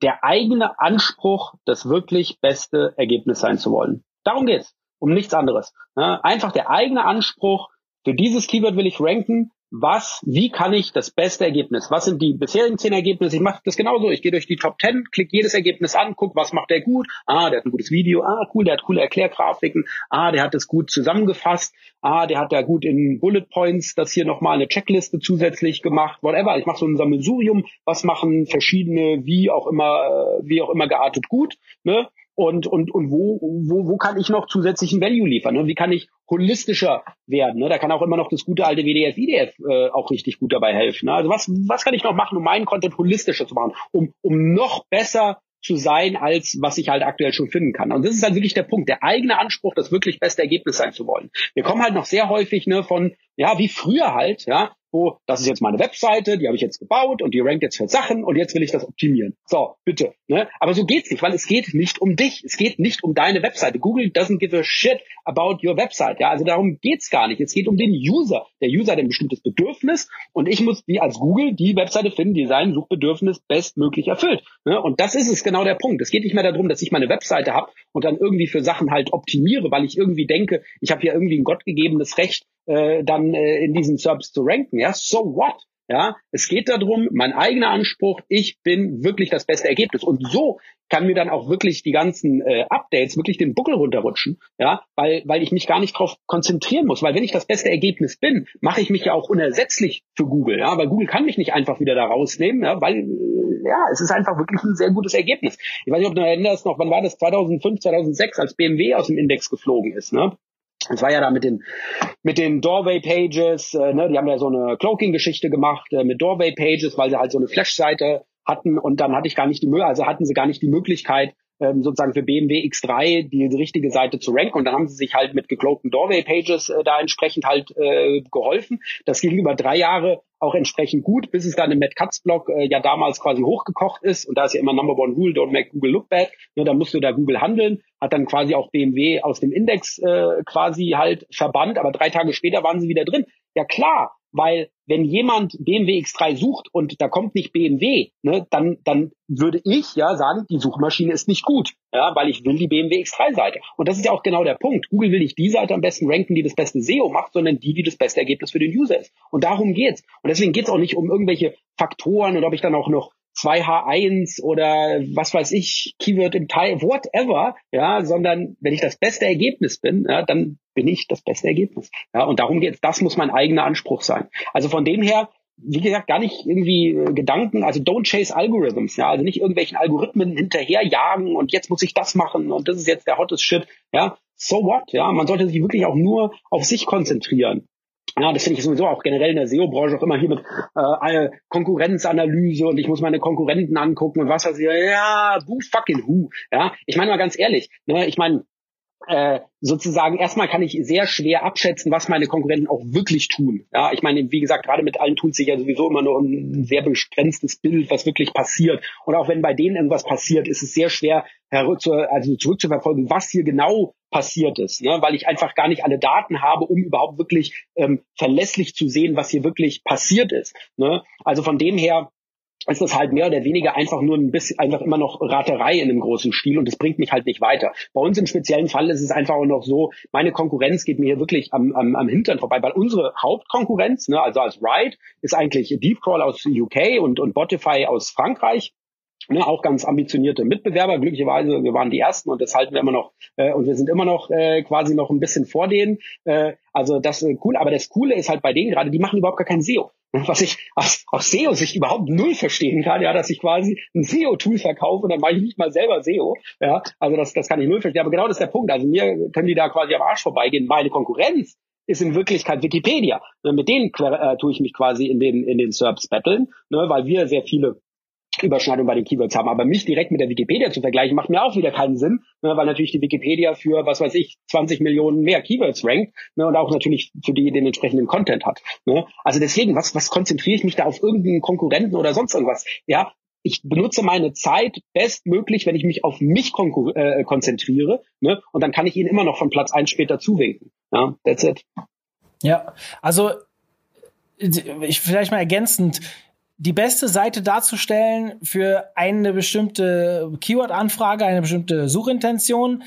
Der eigene Anspruch, das wirklich beste Ergebnis sein zu wollen. Darum geht's. Um nichts anderes. Einfach der eigene Anspruch, für dieses Keyword will ich ranken, was, wie kann ich das beste Ergebnis? Was sind die bisherigen zehn Ergebnisse? Ich mache das genauso. Ich gehe durch die Top 10, klicke jedes Ergebnis an, guck, was macht der gut? Ah, der hat ein gutes Video. Ah, cool, der hat coole Erklärgrafiken. Ah, der hat das gut zusammengefasst. Ah, der hat da gut in Bullet Points das hier nochmal eine Checkliste zusätzlich gemacht. Whatever. Ich mache so ein Sammelsurium. Was machen verschiedene, wie auch immer, wie auch immer geartet gut. Ne? Und, und, und wo, wo, wo kann ich noch zusätzlichen Value liefern? Ne? Wie kann ich holistischer werden? Ne? Da kann auch immer noch das gute alte WDF, IDF äh, auch richtig gut dabei helfen. Ne? Also was, was kann ich noch machen, um meinen Content holistischer zu machen, um, um noch besser zu sein, als was ich halt aktuell schon finden kann. Und das ist halt wirklich der Punkt, der eigene Anspruch, das wirklich beste Ergebnis sein zu wollen. Wir kommen halt noch sehr häufig ne, von, ja, wie früher halt, ja, wo, das ist jetzt meine Webseite, die habe ich jetzt gebaut und die rankt jetzt für Sachen und jetzt will ich das optimieren. So, bitte. Ne? Aber so geht's nicht, weil es geht nicht um dich. Es geht nicht um deine Webseite. Google doesn't give a shit about your website. Ja, also darum geht's gar nicht. Es geht um den User. Der User hat ein bestimmtes Bedürfnis und ich muss die als Google die Webseite finden, die sein Suchbedürfnis bestmöglich erfüllt. Ne? Und das ist es genau der Punkt. Es geht nicht mehr darum, dass ich meine Webseite habe und dann irgendwie für Sachen halt optimiere, weil ich irgendwie denke, ich habe hier irgendwie ein gottgegebenes Recht, äh, dann äh, in diesen Serbs zu ranken. Ja, so what? Ja, es geht darum, mein eigener Anspruch, ich bin wirklich das beste Ergebnis. Und so kann mir dann auch wirklich die ganzen äh, Updates wirklich den Buckel runterrutschen, ja, weil, weil ich mich gar nicht darauf konzentrieren muss. Weil wenn ich das beste Ergebnis bin, mache ich mich ja auch unersetzlich für Google, ja, weil Google kann mich nicht einfach wieder da rausnehmen, ja, weil äh, ja, es ist einfach wirklich ein sehr gutes Ergebnis. Ich weiß nicht, ob du erinnerst noch, wann war das 2005, 2006, als BMW aus dem Index geflogen ist, ne? Es war ja da mit den mit den Doorway Pages, äh, ne, die haben ja so eine Cloaking-Geschichte gemacht äh, mit Doorway Pages, weil sie halt so eine Flash-Seite hatten und dann hatte ich gar nicht die also hatten sie gar nicht die Möglichkeit, ähm, sozusagen für BMW X3 die, richtige Seite zu ranken. Und dann haben sie sich halt mit gecloakten Doorway Pages äh, da entsprechend halt äh, geholfen. Das ging über drei Jahre auch entsprechend gut, bis es dann im Matt Katz Blog äh, ja damals quasi hochgekocht ist. Und da ist ja immer Number One Rule, don't make Google look bad, ne, da du da Google handeln, hat dann quasi auch BMW aus dem Index äh, quasi halt verbannt, aber drei Tage später waren sie wieder drin. Ja klar, weil wenn jemand BMW X3 sucht und da kommt nicht BMW, ne, dann, dann würde ich ja sagen, die Suchmaschine ist nicht gut, ja, weil ich will die BMW X3-Seite. Und das ist ja auch genau der Punkt. Google will nicht die Seite am besten ranken, die das beste SEO macht, sondern die, die das beste Ergebnis für den User ist. Und darum geht's. Und deswegen geht's auch nicht um irgendwelche Faktoren und ob ich dann auch noch 2H1 oder was weiß ich, Keyword im Teil, whatever, ja, sondern wenn ich das beste Ergebnis bin, ja, dann bin ich das beste Ergebnis. Ja, und darum geht's. Das muss mein eigener Anspruch sein. Also von dem her, wie gesagt, gar nicht irgendwie äh, Gedanken, also don't chase Algorithms, ja, also nicht irgendwelchen Algorithmen hinterherjagen und jetzt muss ich das machen und das ist jetzt der hottest Shit, ja, so what, ja, man sollte sich wirklich auch nur auf sich konzentrieren. Ja, das finde ich sowieso auch generell in der SEO-Branche auch immer hier mit äh, Konkurrenzanalyse und ich muss meine Konkurrenten angucken und was weiß ich. Ja, who fucking who. Ja, ich meine mal ganz ehrlich, ne, ich meine, äh, sozusagen erstmal kann ich sehr schwer abschätzen, was meine Konkurrenten auch wirklich tun. Ja, ich meine, wie gesagt, gerade mit allen tut sich ja sowieso immer nur ein sehr begrenztes Bild, was wirklich passiert. Und auch wenn bei denen irgendwas passiert, ist es sehr schwer, also zurückzuverfolgen, was hier genau passiert ist, ne? weil ich einfach gar nicht alle Daten habe, um überhaupt wirklich ähm, verlässlich zu sehen, was hier wirklich passiert ist. Ne? Also von dem her ist das halt mehr oder weniger einfach nur ein bisschen, einfach immer noch Raterei in einem großen Stil und das bringt mich halt nicht weiter. Bei uns im speziellen Fall ist es einfach auch noch so, meine Konkurrenz geht mir hier wirklich am, am, am Hintern vorbei, weil unsere Hauptkonkurrenz, ne, also als Ride, ist eigentlich Deepcrawl aus UK und, und Botify aus Frankreich. Ne, auch ganz ambitionierte Mitbewerber. Glücklicherweise, wir waren die Ersten und das halten wir immer noch, äh, und wir sind immer noch äh, quasi noch ein bisschen vor denen. Äh, also das äh, cool, aber das Coole ist halt bei denen gerade, die machen überhaupt gar kein SEO. Was ich aus, aus SEO sich überhaupt null verstehen kann, ja, dass ich quasi ein SEO-Tool verkaufe und dann mache ich nicht mal selber SEO. Ja, also das, das kann ich null verstehen. Aber genau das ist der Punkt. Also mir können die da quasi am Arsch vorbeigehen. Meine Konkurrenz ist in Wirklichkeit Wikipedia. Mit denen äh, tue ich mich quasi in den, in den SERPs battlen, ne, weil wir sehr viele Überschneidung bei den Keywords haben. Aber mich direkt mit der Wikipedia zu vergleichen, macht mir auch wieder keinen Sinn, ne, weil natürlich die Wikipedia für, was weiß ich, 20 Millionen mehr Keywords rankt ne, und auch natürlich für die den entsprechenden Content hat. Ne. Also deswegen, was, was konzentriere ich mich da auf irgendeinen Konkurrenten oder sonst irgendwas? Ja, ich benutze meine Zeit bestmöglich, wenn ich mich auf mich äh, konzentriere, ne? Und dann kann ich ihn immer noch von Platz eins später zuwinken. Ja, that's it. Ja, also ich vielleicht mal ergänzend, die beste Seite darzustellen für eine bestimmte Keyword-Anfrage, eine bestimmte Suchintention.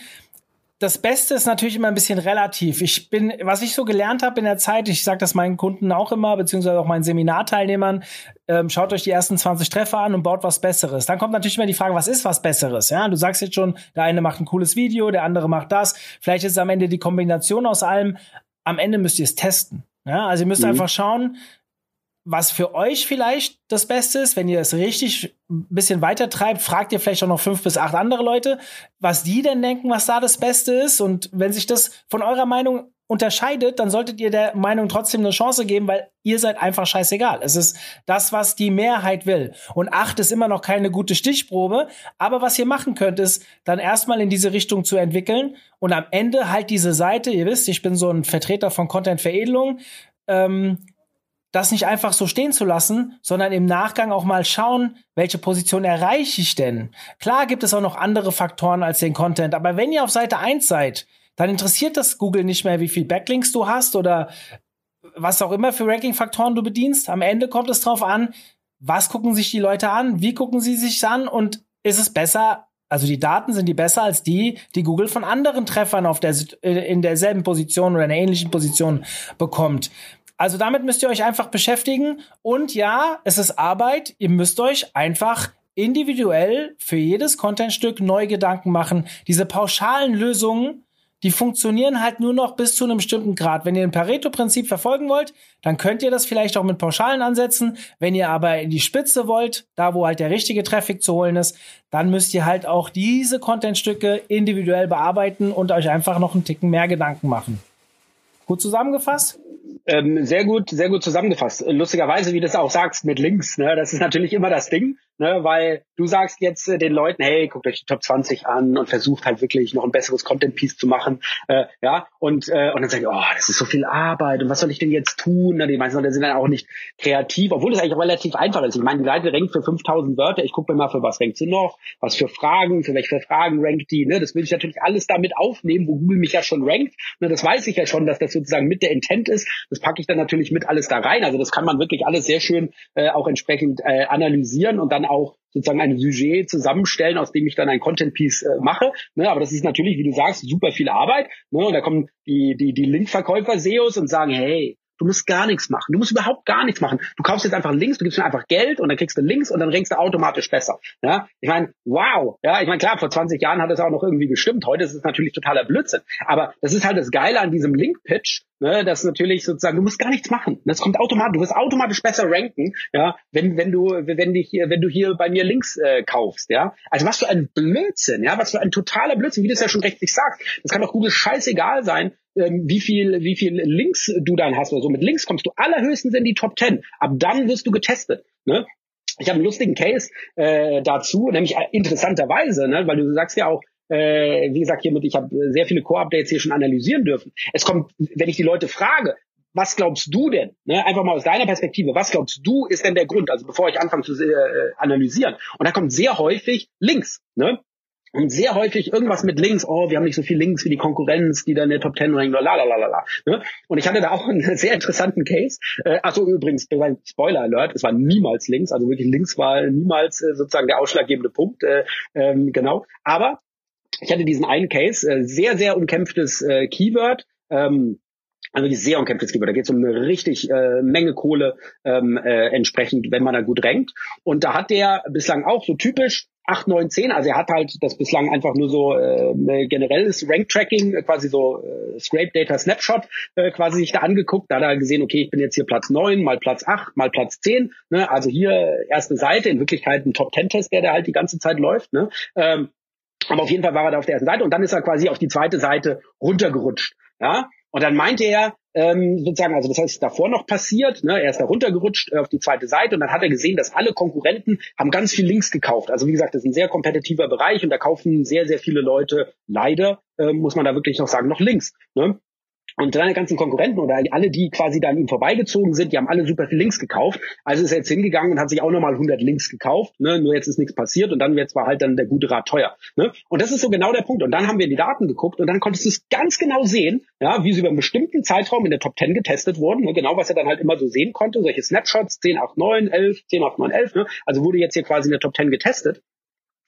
Das Beste ist natürlich immer ein bisschen relativ. Ich bin, was ich so gelernt habe in der Zeit, ich sage das meinen Kunden auch immer, beziehungsweise auch meinen Seminarteilnehmern, ähm, schaut euch die ersten 20 Treffer an und baut was Besseres. Dann kommt natürlich immer die Frage, was ist was Besseres? Ja, du sagst jetzt schon, der eine macht ein cooles Video, der andere macht das. Vielleicht ist es am Ende die Kombination aus allem. Am Ende müsst ihr es testen. Ja, also ihr müsst mhm. einfach schauen, was für euch vielleicht das Beste ist, wenn ihr es richtig ein bisschen weiter treibt, fragt ihr vielleicht auch noch fünf bis acht andere Leute, was die denn denken, was da das Beste ist. Und wenn sich das von eurer Meinung unterscheidet, dann solltet ihr der Meinung trotzdem eine Chance geben, weil ihr seid einfach scheißegal. Es ist das, was die Mehrheit will. Und acht ist immer noch keine gute Stichprobe. Aber was ihr machen könnt, ist dann erstmal in diese Richtung zu entwickeln und am Ende halt diese Seite, ihr wisst, ich bin so ein Vertreter von Content-Veredelung, ähm, das nicht einfach so stehen zu lassen, sondern im Nachgang auch mal schauen, welche Position erreiche ich denn? Klar gibt es auch noch andere Faktoren als den Content, aber wenn ihr auf Seite 1 seid, dann interessiert das Google nicht mehr, wie viel Backlinks du hast oder was auch immer für Ranking-Faktoren du bedienst. Am Ende kommt es drauf an, was gucken sich die Leute an, wie gucken sie sich an und ist es besser, also die Daten sind die besser als die, die Google von anderen Treffern auf der, in derselben Position oder einer ähnlichen Position bekommt. Also damit müsst ihr euch einfach beschäftigen. Und ja, es ist Arbeit. Ihr müsst euch einfach individuell für jedes Contentstück neu Gedanken machen. Diese pauschalen Lösungen, die funktionieren halt nur noch bis zu einem bestimmten Grad. Wenn ihr ein Pareto-Prinzip verfolgen wollt, dann könnt ihr das vielleicht auch mit Pauschalen ansetzen. Wenn ihr aber in die Spitze wollt, da wo halt der richtige Traffic zu holen ist, dann müsst ihr halt auch diese Contentstücke individuell bearbeiten und euch einfach noch einen Ticken mehr Gedanken machen. Gut zusammengefasst? Ähm, sehr gut, sehr gut zusammengefasst. Lustigerweise, wie du es auch sagst, mit Links, ne, das ist natürlich immer das Ding ne, weil du sagst jetzt äh, den Leuten, hey, guckt euch die Top 20 an und versucht halt wirklich noch ein besseres Content-Piece zu machen, äh, ja, und, äh, und dann sagen, oh, das ist so viel Arbeit und was soll ich denn jetzt tun? Ne, die meisten Leute sind dann auch nicht kreativ, obwohl es eigentlich relativ einfach ist. Ich meine, die Seite rankt für 5000 Wörter, ich gucke mir mal, für was rankt sie noch, was für Fragen, für welche Fragen rankt die, ne, das will ich natürlich alles damit aufnehmen, wo Google mich ja schon rankt, ne, das weiß ich ja schon, dass das sozusagen mit der Intent ist, das packe ich dann natürlich mit alles da rein, also das kann man wirklich alles sehr schön äh, auch entsprechend äh, analysieren und dann auch sozusagen ein Sujet zusammenstellen, aus dem ich dann ein Content-Piece äh, mache. Ne, aber das ist natürlich, wie du sagst, super viel Arbeit. Ne, und da kommen die, die, die Linkverkäufer SEOs und sagen, hey, Du musst gar nichts machen. Du musst überhaupt gar nichts machen. Du kaufst jetzt einfach Links, du gibst mir einfach Geld und dann kriegst du Links und dann rankst du automatisch besser. Ja, ich meine, wow. Ja, ich meine, klar, vor 20 Jahren hat es auch noch irgendwie gestimmt. Heute ist es natürlich totaler Blödsinn. Aber das ist halt das Geile an diesem Link-Pitch, ne, dass natürlich sozusagen, du musst gar nichts machen. Das kommt automatisch. Du wirst automatisch besser ranken, ja, wenn, wenn du, wenn dich hier, wenn du hier bei mir Links äh, kaufst, ja. Also was für ein Blödsinn, ja, was für ein totaler Blödsinn, wie du es ja schon rechtlich sagst. Das kann doch Google scheißegal sein, ähm, wie viel, wie viel Links du dann hast oder so. Mit Links kommst du allerhöchstens in die Top 10. Ab dann wirst du getestet. Ne? Ich habe einen lustigen Case äh, dazu, nämlich äh, interessanterweise, ne, weil du sagst ja auch, äh, wie gesagt, hiermit, ich habe sehr viele Core-Updates hier schon analysieren dürfen. Es kommt, wenn ich die Leute frage, was glaubst du denn? Ne, einfach mal aus deiner Perspektive, was glaubst du ist denn der Grund? Also bevor ich anfange zu äh, analysieren. Und da kommt sehr häufig Links. Ne? Und sehr häufig irgendwas mit Links, oh, wir haben nicht so viel Links wie die Konkurrenz, die dann in der Top Ten rankt, la la la la la. Ne? Und ich hatte da auch einen sehr interessanten Case. Äh, achso, übrigens, Spoiler Alert, es war niemals Links, also wirklich Links war niemals äh, sozusagen der ausschlaggebende Punkt, äh, ähm, genau. Aber ich hatte diesen einen Case, äh, sehr, sehr umkämpftes Keyword, ähm, also wirklich sehr umkämpftes Keyword. Da geht es um eine richtig Menge Kohle ähm, äh, entsprechend, wenn man da gut rankt. Und da hat der bislang auch so typisch 8, 9, 10. Also er hat halt das bislang einfach nur so äh, generelles Rank-Tracking, äh, quasi so äh, Scrape Data Snapshot äh, quasi sich da angeguckt. Da hat er gesehen, okay, ich bin jetzt hier Platz 9, mal Platz 8, mal Platz 10. Ne? Also hier erste Seite, in Wirklichkeit ein Top-10-Test, der da halt die ganze Zeit läuft. Ne? Ähm, aber auf jeden Fall war er da auf der ersten Seite und dann ist er quasi auf die zweite Seite runtergerutscht. Ja, und dann meinte er, ähm, sozusagen, also das heißt davor noch passiert, ne? er ist da runtergerutscht äh, auf die zweite Seite und dann hat er gesehen, dass alle Konkurrenten haben ganz viel Links gekauft. Also wie gesagt, das ist ein sehr kompetitiver Bereich und da kaufen sehr, sehr viele Leute leider, äh, muss man da wirklich noch sagen, noch Links. Ne? Und seine ganzen Konkurrenten oder alle, die quasi da an ihm vorbeigezogen sind, die haben alle super viel Links gekauft. Also ist er jetzt hingegangen und hat sich auch nochmal 100 Links gekauft. Ne? Nur jetzt ist nichts passiert und dann wird zwar halt dann der gute Rat teuer. Ne? Und das ist so genau der Punkt. Und dann haben wir in die Daten geguckt und dann konntest du es ganz genau sehen, ja, wie sie über einen bestimmten Zeitraum in der Top 10 getestet wurden. Ne? Genau, was er dann halt immer so sehen konnte. Solche Snapshots, 10, 8, 9, 11, 10, 8, 9, 11. Ne? Also wurde jetzt hier quasi in der Top 10 getestet.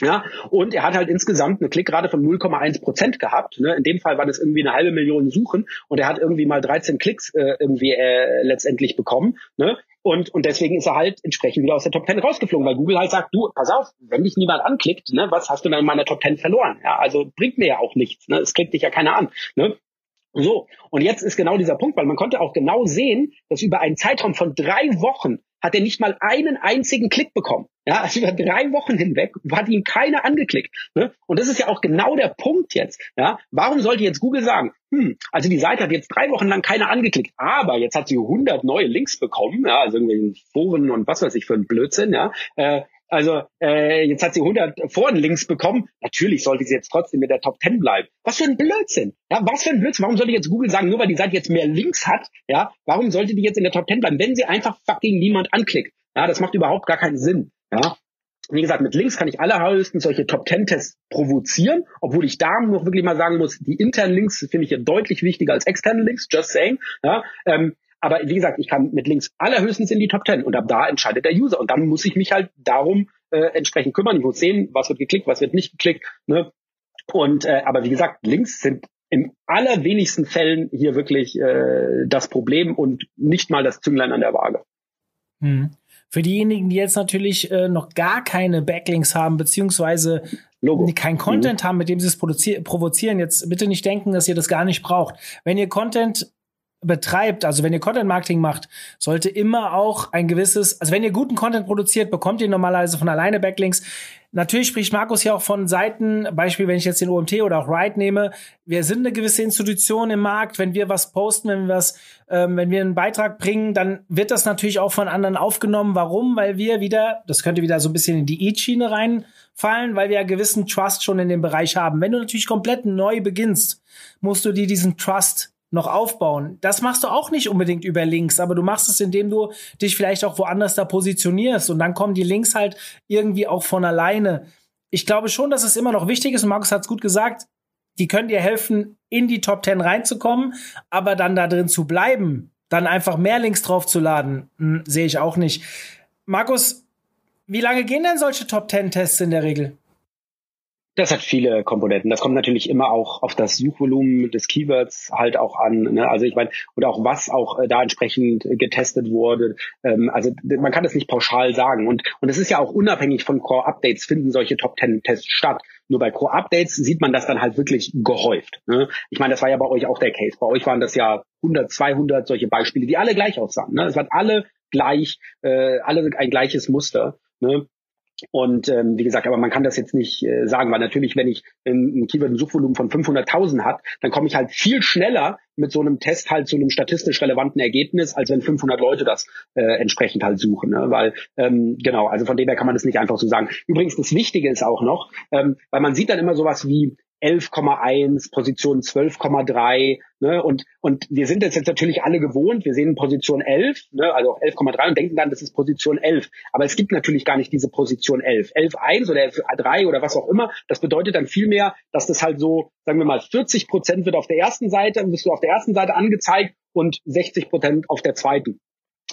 Ja, und er hat halt insgesamt eine Klickrate von 0,1 Prozent gehabt. Ne? In dem Fall war das irgendwie eine halbe Million Suchen und er hat irgendwie mal 13 Klicks äh, irgendwie äh, letztendlich bekommen. Ne? Und, und deswegen ist er halt entsprechend wieder aus der Top 10 rausgeflogen, weil Google halt sagt, du, pass auf, wenn dich niemand anklickt, ne, was hast du dann in meiner Top 10 verloren? Ja, also bringt mir ja auch nichts. Ne? Es klickt dich ja keiner an. Ne? So, und jetzt ist genau dieser Punkt, weil man konnte auch genau sehen, dass über einen Zeitraum von drei Wochen hat er nicht mal einen einzigen Klick bekommen. Ja, also über drei Wochen hinweg hat ihm keiner angeklickt. Ne? Und das ist ja auch genau der Punkt jetzt. Ja, warum sollte jetzt Google sagen, hm, also die Seite hat jetzt drei Wochen lang keiner angeklickt, aber jetzt hat sie 100 neue Links bekommen, ja, also irgendwelchen Foren und was weiß ich für ein Blödsinn, ja, äh, also äh, jetzt hat sie 100 Forenlinks bekommen. Natürlich sollte sie jetzt trotzdem mit der Top 10 bleiben. Was für ein Blödsinn. Ja, was für ein Blödsinn. Warum sollte jetzt Google sagen, nur weil die Seite jetzt mehr Links hat, ja, warum sollte die jetzt in der Top 10 bleiben, wenn sie einfach fucking niemand anklickt? Ja, das macht überhaupt gar keinen Sinn. Ja, wie gesagt, mit Links kann ich allerhöchstens solche Top-10-Tests provozieren, obwohl ich da noch wirklich mal sagen muss, die internen Links finde ich ja deutlich wichtiger als externe Links, just saying. Ja, ähm, aber wie gesagt, ich kann mit Links allerhöchstens in die Top 10 und ab da entscheidet der User. Und dann muss ich mich halt darum äh, entsprechend kümmern. Ich muss sehen, was wird geklickt, was wird nicht geklickt. Ne? Und äh, aber wie gesagt, Links sind in allerwenigsten Fällen hier wirklich äh, das Problem und nicht mal das Zünglein an der Waage. Hm. Für diejenigen, die jetzt natürlich äh, noch gar keine Backlinks haben, beziehungsweise Logo. kein Content mhm. haben, mit dem sie es provozieren, jetzt bitte nicht denken, dass ihr das gar nicht braucht. Wenn ihr Content betreibt, also wenn ihr Content Marketing macht, sollte immer auch ein gewisses, also wenn ihr guten Content produziert, bekommt ihr normalerweise von alleine Backlinks. Natürlich spricht Markus ja auch von Seiten, Beispiel, wenn ich jetzt den OMT oder auch Ride nehme, wir sind eine gewisse Institution im Markt, wenn wir was posten, wenn wir was, ähm, wenn wir einen Beitrag bringen, dann wird das natürlich auch von anderen aufgenommen. Warum? Weil wir wieder, das könnte wieder so ein bisschen in die E-Schiene reinfallen, weil wir ja gewissen Trust schon in dem Bereich haben. Wenn du natürlich komplett neu beginnst, musst du dir diesen Trust noch aufbauen. Das machst du auch nicht unbedingt über Links, aber du machst es, indem du dich vielleicht auch woanders da positionierst und dann kommen die Links halt irgendwie auch von alleine. Ich glaube schon, dass es immer noch wichtig ist und Markus hat es gut gesagt, die können dir helfen, in die Top 10 reinzukommen, aber dann da drin zu bleiben, dann einfach mehr Links draufzuladen, hm, sehe ich auch nicht. Markus, wie lange gehen denn solche Top 10 Tests in der Regel? Das hat viele Komponenten. Das kommt natürlich immer auch auf das Suchvolumen des Keywords halt auch an. Ne? Also ich meine, oder auch was auch äh, da entsprechend getestet wurde. Ähm, also man kann das nicht pauschal sagen. Und und es ist ja auch unabhängig von Core Updates finden solche Top Ten Tests statt. Nur bei Core Updates sieht man das dann halt wirklich gehäuft. Ne? Ich meine, das war ja bei euch auch der Case. Bei euch waren das ja 100, 200 solche Beispiele, die alle gleich aussahen. Ne? Es waren alle gleich, äh, alle ein gleiches Muster. Ne? Und ähm, wie gesagt, aber man kann das jetzt nicht äh, sagen, weil natürlich, wenn ich ein, ein Keyword ein Suchvolumen von 500.000 hat, dann komme ich halt viel schneller mit so einem Test halt zu einem statistisch relevanten Ergebnis, als wenn 500 Leute das äh, entsprechend halt suchen. Ne? Weil ähm, genau, also von dem her kann man das nicht einfach so sagen. Übrigens, das Wichtige ist auch noch, ähm, weil man sieht dann immer sowas wie 11,1, Position 12,3, ne, und, und wir sind das jetzt natürlich alle gewohnt, wir sehen Position 11, ne, also auch 11,3 und denken dann, das ist Position 11. Aber es gibt natürlich gar nicht diese Position 11. 11,1 oder 11,3 oder was auch immer, das bedeutet dann vielmehr, dass das halt so, sagen wir mal, 40 Prozent wird auf der ersten Seite, bist du auf der ersten Seite angezeigt und 60 Prozent auf der zweiten.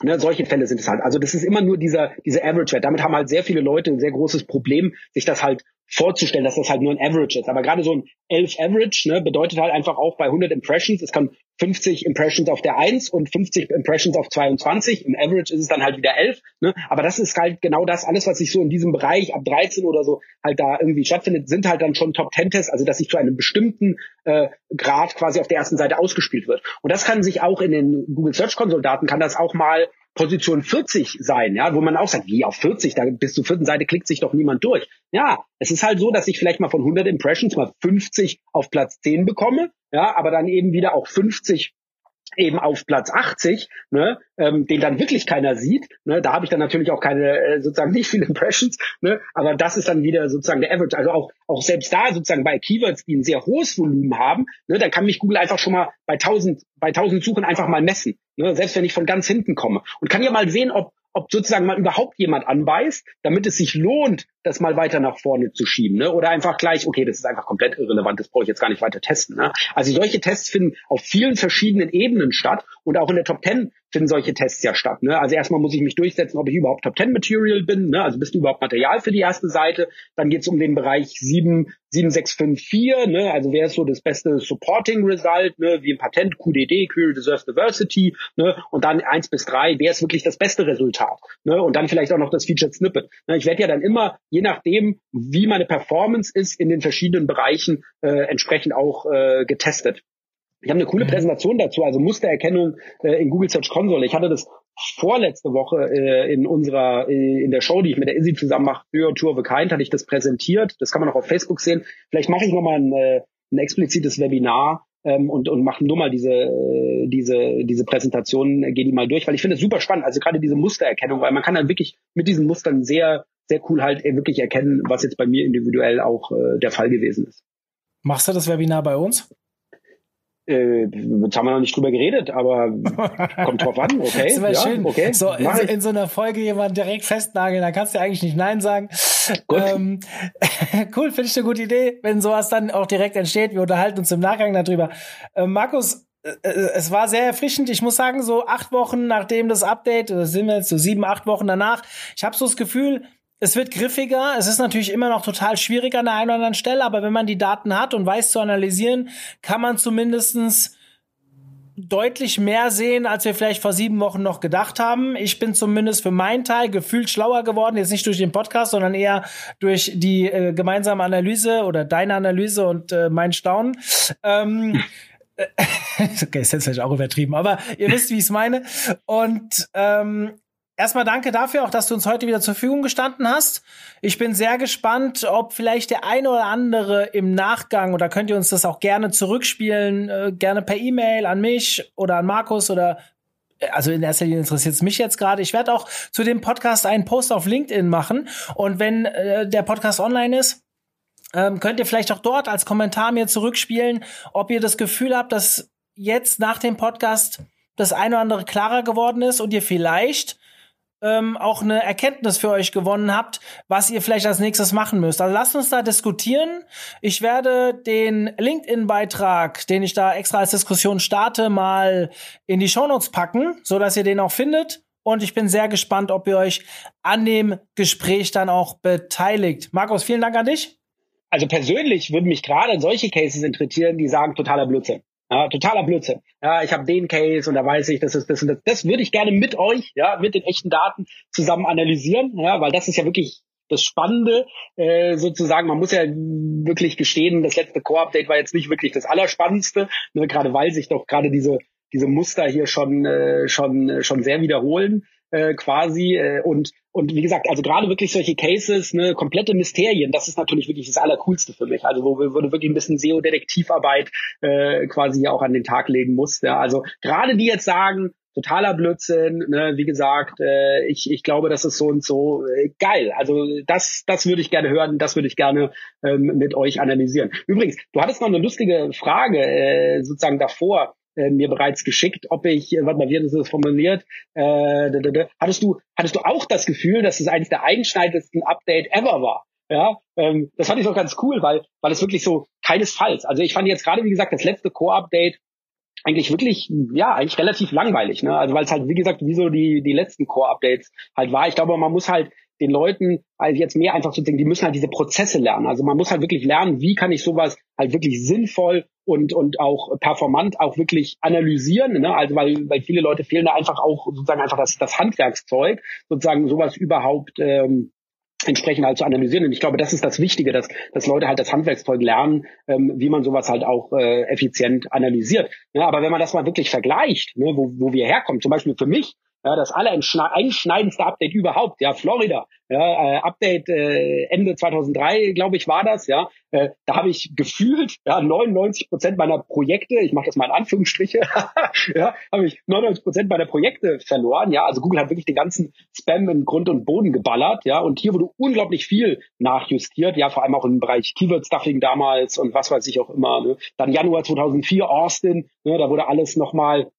Ne, solche Fälle sind es halt. Also das ist immer nur dieser, diese Average-Wert. Damit haben halt sehr viele Leute ein sehr großes Problem, sich das halt vorzustellen, dass das halt nur ein Average ist. Aber gerade so ein 11 Average ne, bedeutet halt einfach auch bei 100 Impressions, es kann 50 Impressions auf der 1 und 50 Impressions auf 22. Im Average ist es dann halt wieder 11. Ne? Aber das ist halt genau das, alles, was sich so in diesem Bereich ab 13 oder so halt da irgendwie stattfindet, sind halt dann schon Top-10-Tests, also dass sich zu einem bestimmten äh, Grad quasi auf der ersten Seite ausgespielt wird. Und das kann sich auch in den Google Search Console-Daten, kann das auch mal Position 40 sein, ja, wo man auch sagt, wie auf 40, da bis zur vierten Seite klickt sich doch niemand durch. Ja, es ist halt so, dass ich vielleicht mal von 100 Impressions mal 50 auf Platz 10 bekomme, ja, aber dann eben wieder auch 50 eben auf Platz 80, ne, ähm, den dann wirklich keiner sieht. Ne, da habe ich dann natürlich auch keine, äh, sozusagen nicht viele Impressions, ne, aber das ist dann wieder sozusagen der Average. Also auch, auch selbst da sozusagen bei Keywords, die ein sehr hohes Volumen haben, ne, dann kann mich Google einfach schon mal bei 1000, bei 1000 Suchen einfach mal messen, ne, selbst wenn ich von ganz hinten komme. Und kann ja mal sehen, ob, ob sozusagen mal überhaupt jemand anbeißt, damit es sich lohnt, das mal weiter nach vorne zu schieben. Ne? Oder einfach gleich, okay, das ist einfach komplett irrelevant, das brauche ich jetzt gar nicht weiter testen. Ne? Also solche Tests finden auf vielen verschiedenen Ebenen statt und auch in der Top 10 finden solche Tests ja statt. Ne? Also erstmal muss ich mich durchsetzen, ob ich überhaupt Top 10 Material bin. Ne? Also bist du überhaupt Material für die erste Seite. Dann geht es um den Bereich 7, 7654. Ne? Also wer ist so das beste Supporting Result, ne? wie ein Patent, QDD, Query Deserves Diversity. Ne? Und dann eins bis drei, wer ist wirklich das beste Resultat. Ne? Und dann vielleicht auch noch das Featured Snippet. Ne? Ich werde ja dann immer, je nachdem, wie meine Performance ist, in den verschiedenen Bereichen äh, entsprechend auch äh, getestet. Ich habe eine coole mhm. Präsentation dazu, also Mustererkennung äh, in Google Search Console. Ich hatte das vorletzte Woche äh, in unserer äh, in der Show, die ich mit der Izzy zusammen mache, für Tour of a Kind, hatte ich das präsentiert. Das kann man auch auf Facebook sehen. Vielleicht mache ich nochmal ein, äh, ein explizites Webinar ähm, und und mache nur mal diese äh, diese diese Präsentation, äh, gehe die mal durch, weil ich finde es super spannend. Also gerade diese Mustererkennung, weil man kann dann wirklich mit diesen Mustern sehr sehr cool halt wirklich erkennen, was jetzt bei mir individuell auch äh, der Fall gewesen ist. Machst du das Webinar bei uns? Äh, jetzt haben wir noch nicht drüber geredet, aber kommt drauf an, okay. Das ja, schön. Okay, so in, in, so einer Folge jemand direkt festnageln, da kannst du eigentlich nicht Nein sagen. Ähm, cool, finde ich eine gute Idee, wenn sowas dann auch direkt entsteht. Wir unterhalten uns im Nachgang darüber. Äh, Markus, äh, es war sehr erfrischend. Ich muss sagen, so acht Wochen nachdem das Update, oder sind wir jetzt so sieben, acht Wochen danach, ich habe so das Gefühl, es wird griffiger. Es ist natürlich immer noch total schwierig an der einen oder anderen Stelle, aber wenn man die Daten hat und weiß zu analysieren, kann man zumindestens deutlich mehr sehen, als wir vielleicht vor sieben Wochen noch gedacht haben. Ich bin zumindest für meinen Teil gefühlt schlauer geworden, jetzt nicht durch den Podcast, sondern eher durch die äh, gemeinsame Analyse oder deine Analyse und äh, mein Staunen. Ähm, okay, ist jetzt vielleicht auch übertrieben, aber ihr wisst, wie ich es meine. Und ähm, Erstmal danke dafür auch, dass du uns heute wieder zur Verfügung gestanden hast. Ich bin sehr gespannt, ob vielleicht der eine oder andere im Nachgang, oder könnt ihr uns das auch gerne zurückspielen, äh, gerne per E-Mail an mich oder an Markus oder äh, also in erster Linie interessiert es mich jetzt gerade. Ich werde auch zu dem Podcast einen Post auf LinkedIn machen. Und wenn äh, der Podcast online ist, ähm, könnt ihr vielleicht auch dort als Kommentar mir zurückspielen, ob ihr das Gefühl habt, dass jetzt nach dem Podcast das eine oder andere klarer geworden ist und ihr vielleicht ähm, auch eine Erkenntnis für euch gewonnen habt, was ihr vielleicht als nächstes machen müsst. Also lasst uns da diskutieren. Ich werde den LinkedIn-Beitrag, den ich da extra als Diskussion starte, mal in die Shownotes packen, so dass ihr den auch findet. Und ich bin sehr gespannt, ob ihr euch an dem Gespräch dann auch beteiligt. Markus, vielen Dank an dich. Also persönlich würden mich gerade solche Cases interessieren, die sagen totaler Blödsinn. Ja, totaler Blödsinn. Ja, ich habe den Case und da weiß ich, das ist das und das. Das würde ich gerne mit euch, ja, mit den echten Daten zusammen analysieren, ja, weil das ist ja wirklich das Spannende, äh, sozusagen. Man muss ja wirklich gestehen, das letzte Core-Update war jetzt nicht wirklich das Allerspannendste, ne, gerade weil sich doch gerade diese diese Muster hier schon äh, schon schon sehr wiederholen äh, quasi äh, und und wie gesagt, also gerade wirklich solche Cases, ne, komplette Mysterien, das ist natürlich wirklich das Allercoolste für mich. Also wo, wo du wirklich ein bisschen SEO-Detektivarbeit äh, quasi auch an den Tag legen musst. Ja. Also gerade die jetzt sagen, totaler Blödsinn, ne, wie gesagt, äh, ich, ich glaube, das ist so und so äh, geil. Also das, das würde ich gerne hören, das würde ich gerne ähm, mit euch analysieren. Übrigens, du hattest noch eine lustige Frage äh, sozusagen davor äh, mir bereits geschickt, ob ich, äh, warte mal, wie hat das formuliert, äh, da, da, da. hattest du, hattest du auch das Gefühl, dass es eines der einschneidendsten Update ever war? Ja, ähm, das fand ich doch ganz cool, weil, weil es wirklich so keinesfalls. Also ich fand jetzt gerade, wie gesagt, das letzte Core-Update eigentlich wirklich, ja, eigentlich relativ langweilig, ne? Also weil es halt, wie gesagt, wie so die, die letzten Core-Updates halt war. Ich glaube, man muss halt den Leuten also jetzt mehr einfach zu denken, die müssen halt diese Prozesse lernen. Also man muss halt wirklich lernen, wie kann ich sowas halt wirklich sinnvoll und, und auch performant auch wirklich analysieren. Ne? Also weil, weil viele Leute fehlen da einfach auch sozusagen einfach das, das Handwerkszeug, sozusagen sowas überhaupt ähm, entsprechend halt zu analysieren. Und ich glaube, das ist das Wichtige, dass, dass Leute halt das Handwerkszeug lernen, ähm, wie man sowas halt auch äh, effizient analysiert. Ja, aber wenn man das mal wirklich vergleicht, ne, wo, wo wir herkommen, zum Beispiel für mich, Ja, das einschneidendste Update überhaupt. Ja, Florida. Ja, äh, Update äh, Ende 2003, glaube ich, war das. Ja, äh, da habe ich gefühlt ja 99 Prozent meiner Projekte, ich mache das mal in Anführungsstriche, ja, habe ich 99 Prozent meiner Projekte verloren. Ja, also Google hat wirklich den ganzen Spam in Grund und Boden geballert. Ja, und hier wurde unglaublich viel nachjustiert. Ja, vor allem auch im Bereich Keyword Stuffing damals und was weiß ich auch immer. Ne? Dann Januar 2004 Austin, ne, da wurde alles nochmal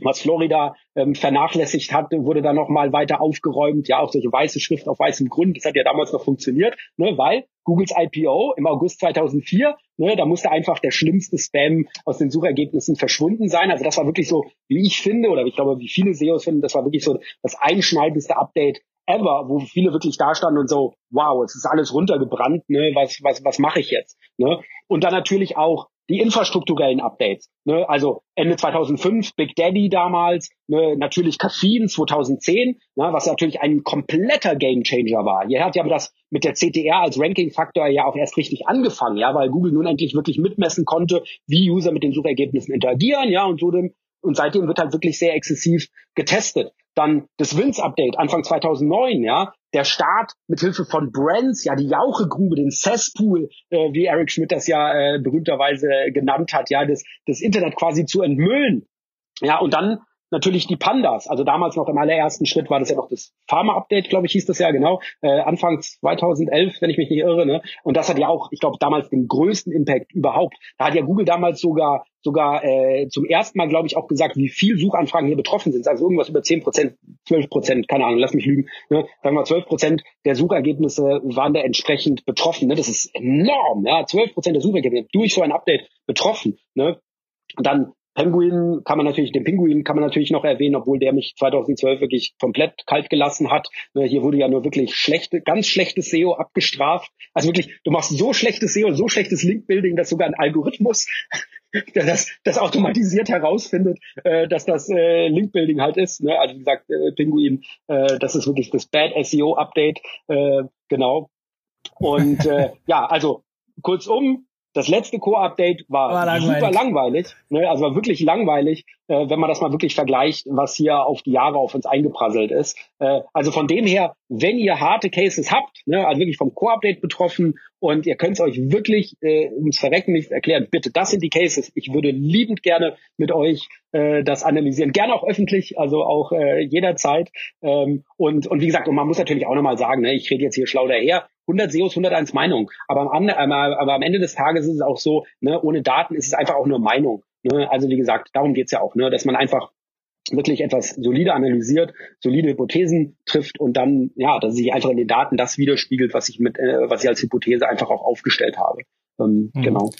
was Florida ähm, vernachlässigt hat, wurde dann nochmal weiter aufgeräumt. Ja, auch solche weiße Schrift auf weißem Grund. Das hat ja damals noch funktioniert, ne, weil Googles IPO im August 2004, ne, da musste einfach der schlimmste Spam aus den Suchergebnissen verschwunden sein. Also das war wirklich so, wie ich finde, oder ich glaube, wie viele SEOs finden, das war wirklich so das einschneidendste Update ever, wo viele wirklich da standen und so, wow, es ist alles runtergebrannt, ne, was, was, was mache ich jetzt? Ne? Und dann natürlich auch die infrastrukturellen Updates. Ne? Also Ende 2005, Big Daddy damals, ne? natürlich Caffeine 2010, ne? was natürlich ein kompletter Gamechanger war. Hier hat ja das mit der CTR als Ranking-Faktor ja auch erst richtig angefangen, ja, weil Google nun endlich wirklich mitmessen konnte, wie User mit den Suchergebnissen interagieren, ja, und so dem und seitdem wird halt wirklich sehr exzessiv getestet. Dann das Winz-Update Anfang 2009, ja, der Start mit Hilfe von Brands, ja, die Jauchegrube, den Cesspool, äh, wie Eric Schmidt das ja äh, berühmterweise genannt hat, ja, das, das Internet quasi zu entmüllen. Ja, und dann natürlich die Pandas. Also damals noch im allerersten Schritt war das ja noch das Pharma-Update, glaube ich, hieß das ja genau, äh, Anfang 2011, wenn ich mich nicht irre. Ne? Und das hat ja auch, ich glaube, damals den größten Impact überhaupt. Da hat ja Google damals sogar sogar äh, zum ersten Mal, glaube ich, auch gesagt, wie viel Suchanfragen hier betroffen sind. Also irgendwas über 10 Prozent, 12 Prozent, keine Ahnung, lass mich lügen. Ne? Sagen wir 12 Prozent der Suchergebnisse waren da entsprechend betroffen. Ne? Das ist enorm. Ja? 12 Prozent der Suchergebnisse durch so ein Update betroffen. Ne? Und dann Penguin kann man natürlich, den Pinguin kann man natürlich noch erwähnen, obwohl der mich 2012 wirklich komplett kalt gelassen hat. Ne, hier wurde ja nur wirklich schlechte, ganz schlechtes SEO abgestraft. Also wirklich, du machst so schlechtes SEO, so schlechtes Linkbuilding, dass sogar ein Algorithmus das, das automatisiert herausfindet, äh, dass das äh, Linkbuilding halt ist. Ne? Also wie gesagt, äh, Pinguin, äh, das ist wirklich das Bad SEO Update, äh, genau. Und ja, also kurzum, das letzte Core-Update war, war super langweilig, ne? also war wirklich langweilig, äh, wenn man das mal wirklich vergleicht, was hier auf die Jahre auf uns eingeprasselt ist. Äh, also von dem her, wenn ihr harte Cases habt, ne? also wirklich vom Core-Update betroffen und ihr könnt es euch wirklich äh, ums Verrecken nicht erklären, bitte, das sind die Cases. Ich würde liebend gerne mit euch äh, das analysieren, gerne auch öffentlich, also auch äh, jederzeit. Ähm, und, und wie gesagt, und man muss natürlich auch nochmal sagen, ne, ich rede jetzt hier schlau daher, 100 SEOs, 101 Meinung. Aber am, aber am Ende des Tages ist es auch so, ne, ohne Daten ist es einfach auch nur Meinung. Ne? Also wie gesagt, darum geht's ja auch, ne, dass man einfach wirklich etwas solide analysiert, solide Hypothesen trifft und dann, ja, dass sich einfach in den Daten das widerspiegelt, was ich mit, äh, was ich als Hypothese einfach auch aufgestellt habe. Ähm, mhm. Genau.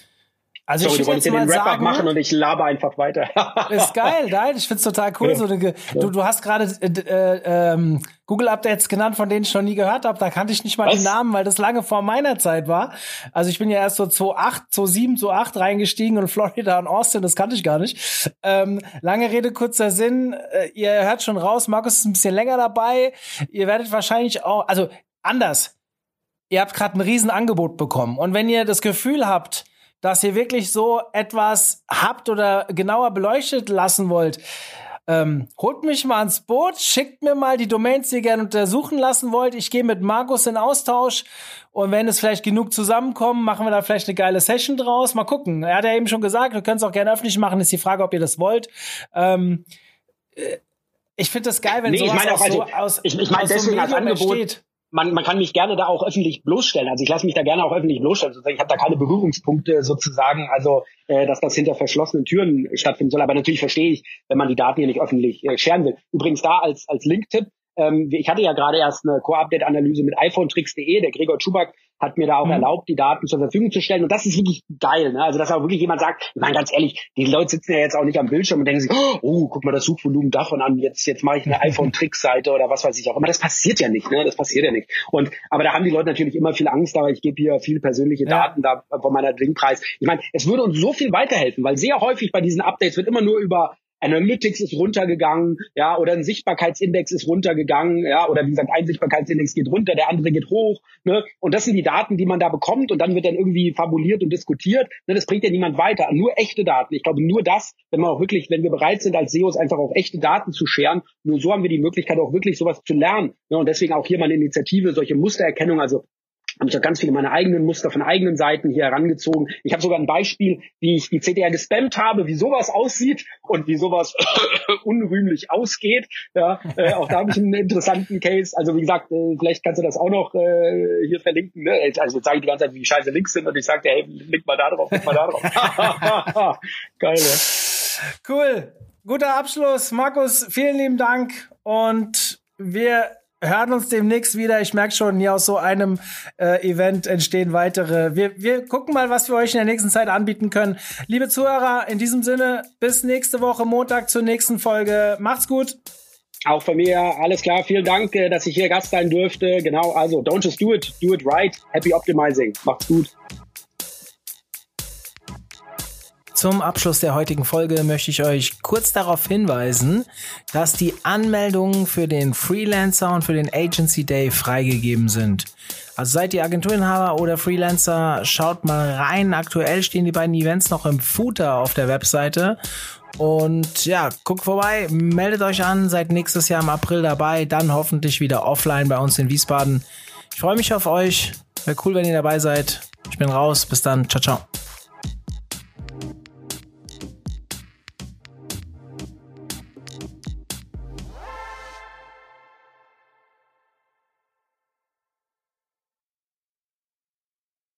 Also Sorry, ich du wolltest ja den Wrap-Up machen und ich laber einfach weiter. ist geil, nein, ich find's total cool. So eine, du, du hast gerade äh, äh, ähm, Google-Updates genannt, von denen ich noch nie gehört habe. Da kannte ich nicht mal Was? die Namen, weil das lange vor meiner Zeit war. Also ich bin ja erst so 2008, 2007, 2008 reingestiegen und Florida und Austin, das kannte ich gar nicht. Ähm, lange Rede, kurzer Sinn. Äh, ihr hört schon raus, Markus ist ein bisschen länger dabei. Ihr werdet wahrscheinlich auch, also anders. Ihr habt gerade ein Riesenangebot bekommen. Und wenn ihr das Gefühl habt, dass ihr wirklich so etwas habt oder genauer beleuchtet lassen wollt, ähm, holt mich mal ans Boot, schickt mir mal die Domains, die ihr gerne untersuchen lassen wollt. Ich gehe mit Markus in Austausch und wenn es vielleicht genug zusammenkommen, machen wir da vielleicht eine geile Session draus. Mal gucken. Er hat ja eben schon gesagt, wir können es auch gerne öffentlich machen. Ist die Frage, ob ihr das wollt. Ähm, äh, ich finde das geil, wenn nee, sowas ich mein auch, also, so aus, ich, ich mein, aus deswegen so als Angebot, entsteht man, man kann mich gerne da auch öffentlich bloßstellen. Also ich lasse mich da gerne auch öffentlich bloßstellen. Ich habe da keine Berührungspunkte sozusagen, also äh, dass das hinter verschlossenen Türen stattfinden soll. Aber natürlich verstehe ich, wenn man die Daten hier nicht öffentlich äh, scheren will. Übrigens da als, als Link-Tipp, ähm, ich hatte ja gerade erst eine Core-Update-Analyse mit iPhonetricks.de. Der Gregor Schubak hat mir da auch mhm. erlaubt, die Daten zur Verfügung zu stellen. Und das ist wirklich geil. Ne? Also, dass auch wirklich jemand sagt, ich meine, ganz ehrlich, die Leute sitzen ja jetzt auch nicht am Bildschirm und denken sich, oh, guck mal das Suchvolumen davon an, jetzt, jetzt mache ich eine iPhone-Tricks-Seite oder was weiß ich auch immer. Das passiert ja nicht, ne? Das passiert ja nicht. Und aber da haben die Leute natürlich immer viel Angst, aber ich gebe hier viele persönliche Daten ja. da von meiner Linkpreis. Ich meine, es würde uns so viel weiterhelfen, weil sehr häufig bei diesen Updates wird immer nur über Analytics ist runtergegangen, ja, oder ein Sichtbarkeitsindex ist runtergegangen, ja, oder wie gesagt, ein Sichtbarkeitsindex geht runter, der andere geht hoch, ne? Und das sind die Daten, die man da bekommt und dann wird dann irgendwie fabuliert und diskutiert. Ne? Das bringt ja niemand weiter. Nur echte Daten. Ich glaube, nur das, wenn man auch wirklich, wenn wir bereit sind, als SEOs einfach auch echte Daten zu scheren, nur so haben wir die Möglichkeit, auch wirklich sowas zu lernen. Ne? Und deswegen auch hier mal eine Initiative, solche Mustererkennung, also habe ich auch ganz viele meine eigenen Muster von eigenen Seiten hier herangezogen. Ich habe sogar ein Beispiel, wie ich die CDR gespammt habe, wie sowas aussieht und wie sowas unrühmlich ausgeht. Ja, äh, auch da habe ich einen interessanten Case. Also wie gesagt, äh, vielleicht kannst du das auch noch äh, hier verlinken. Ne? Also jetzt sage ich die ganze Zeit, wie scheiße Links sind und ich sage, hey, link mal da drauf, link mal da drauf. Geil, ja. Cool. Guter Abschluss. Markus, vielen lieben Dank und wir hören uns demnächst wieder. Ich merke schon, hier aus so einem äh, Event entstehen weitere. Wir, wir gucken mal, was wir euch in der nächsten Zeit anbieten können. Liebe Zuhörer, in diesem Sinne, bis nächste Woche Montag zur nächsten Folge. Macht's gut. Auch von mir, alles klar. Vielen Dank, äh, dass ich hier Gast sein durfte. Genau, also don't just do it, do it right. Happy optimizing. Macht's gut. Zum Abschluss der heutigen Folge möchte ich euch kurz darauf hinweisen, dass die Anmeldungen für den Freelancer und für den Agency Day freigegeben sind. Also seid ihr Agenturinhaber oder Freelancer, schaut mal rein. Aktuell stehen die beiden Events noch im Footer auf der Webseite. Und ja, guckt vorbei, meldet euch an, seid nächstes Jahr im April dabei, dann hoffentlich wieder offline bei uns in Wiesbaden. Ich freue mich auf euch. Wäre cool, wenn ihr dabei seid. Ich bin raus. Bis dann. Ciao, ciao.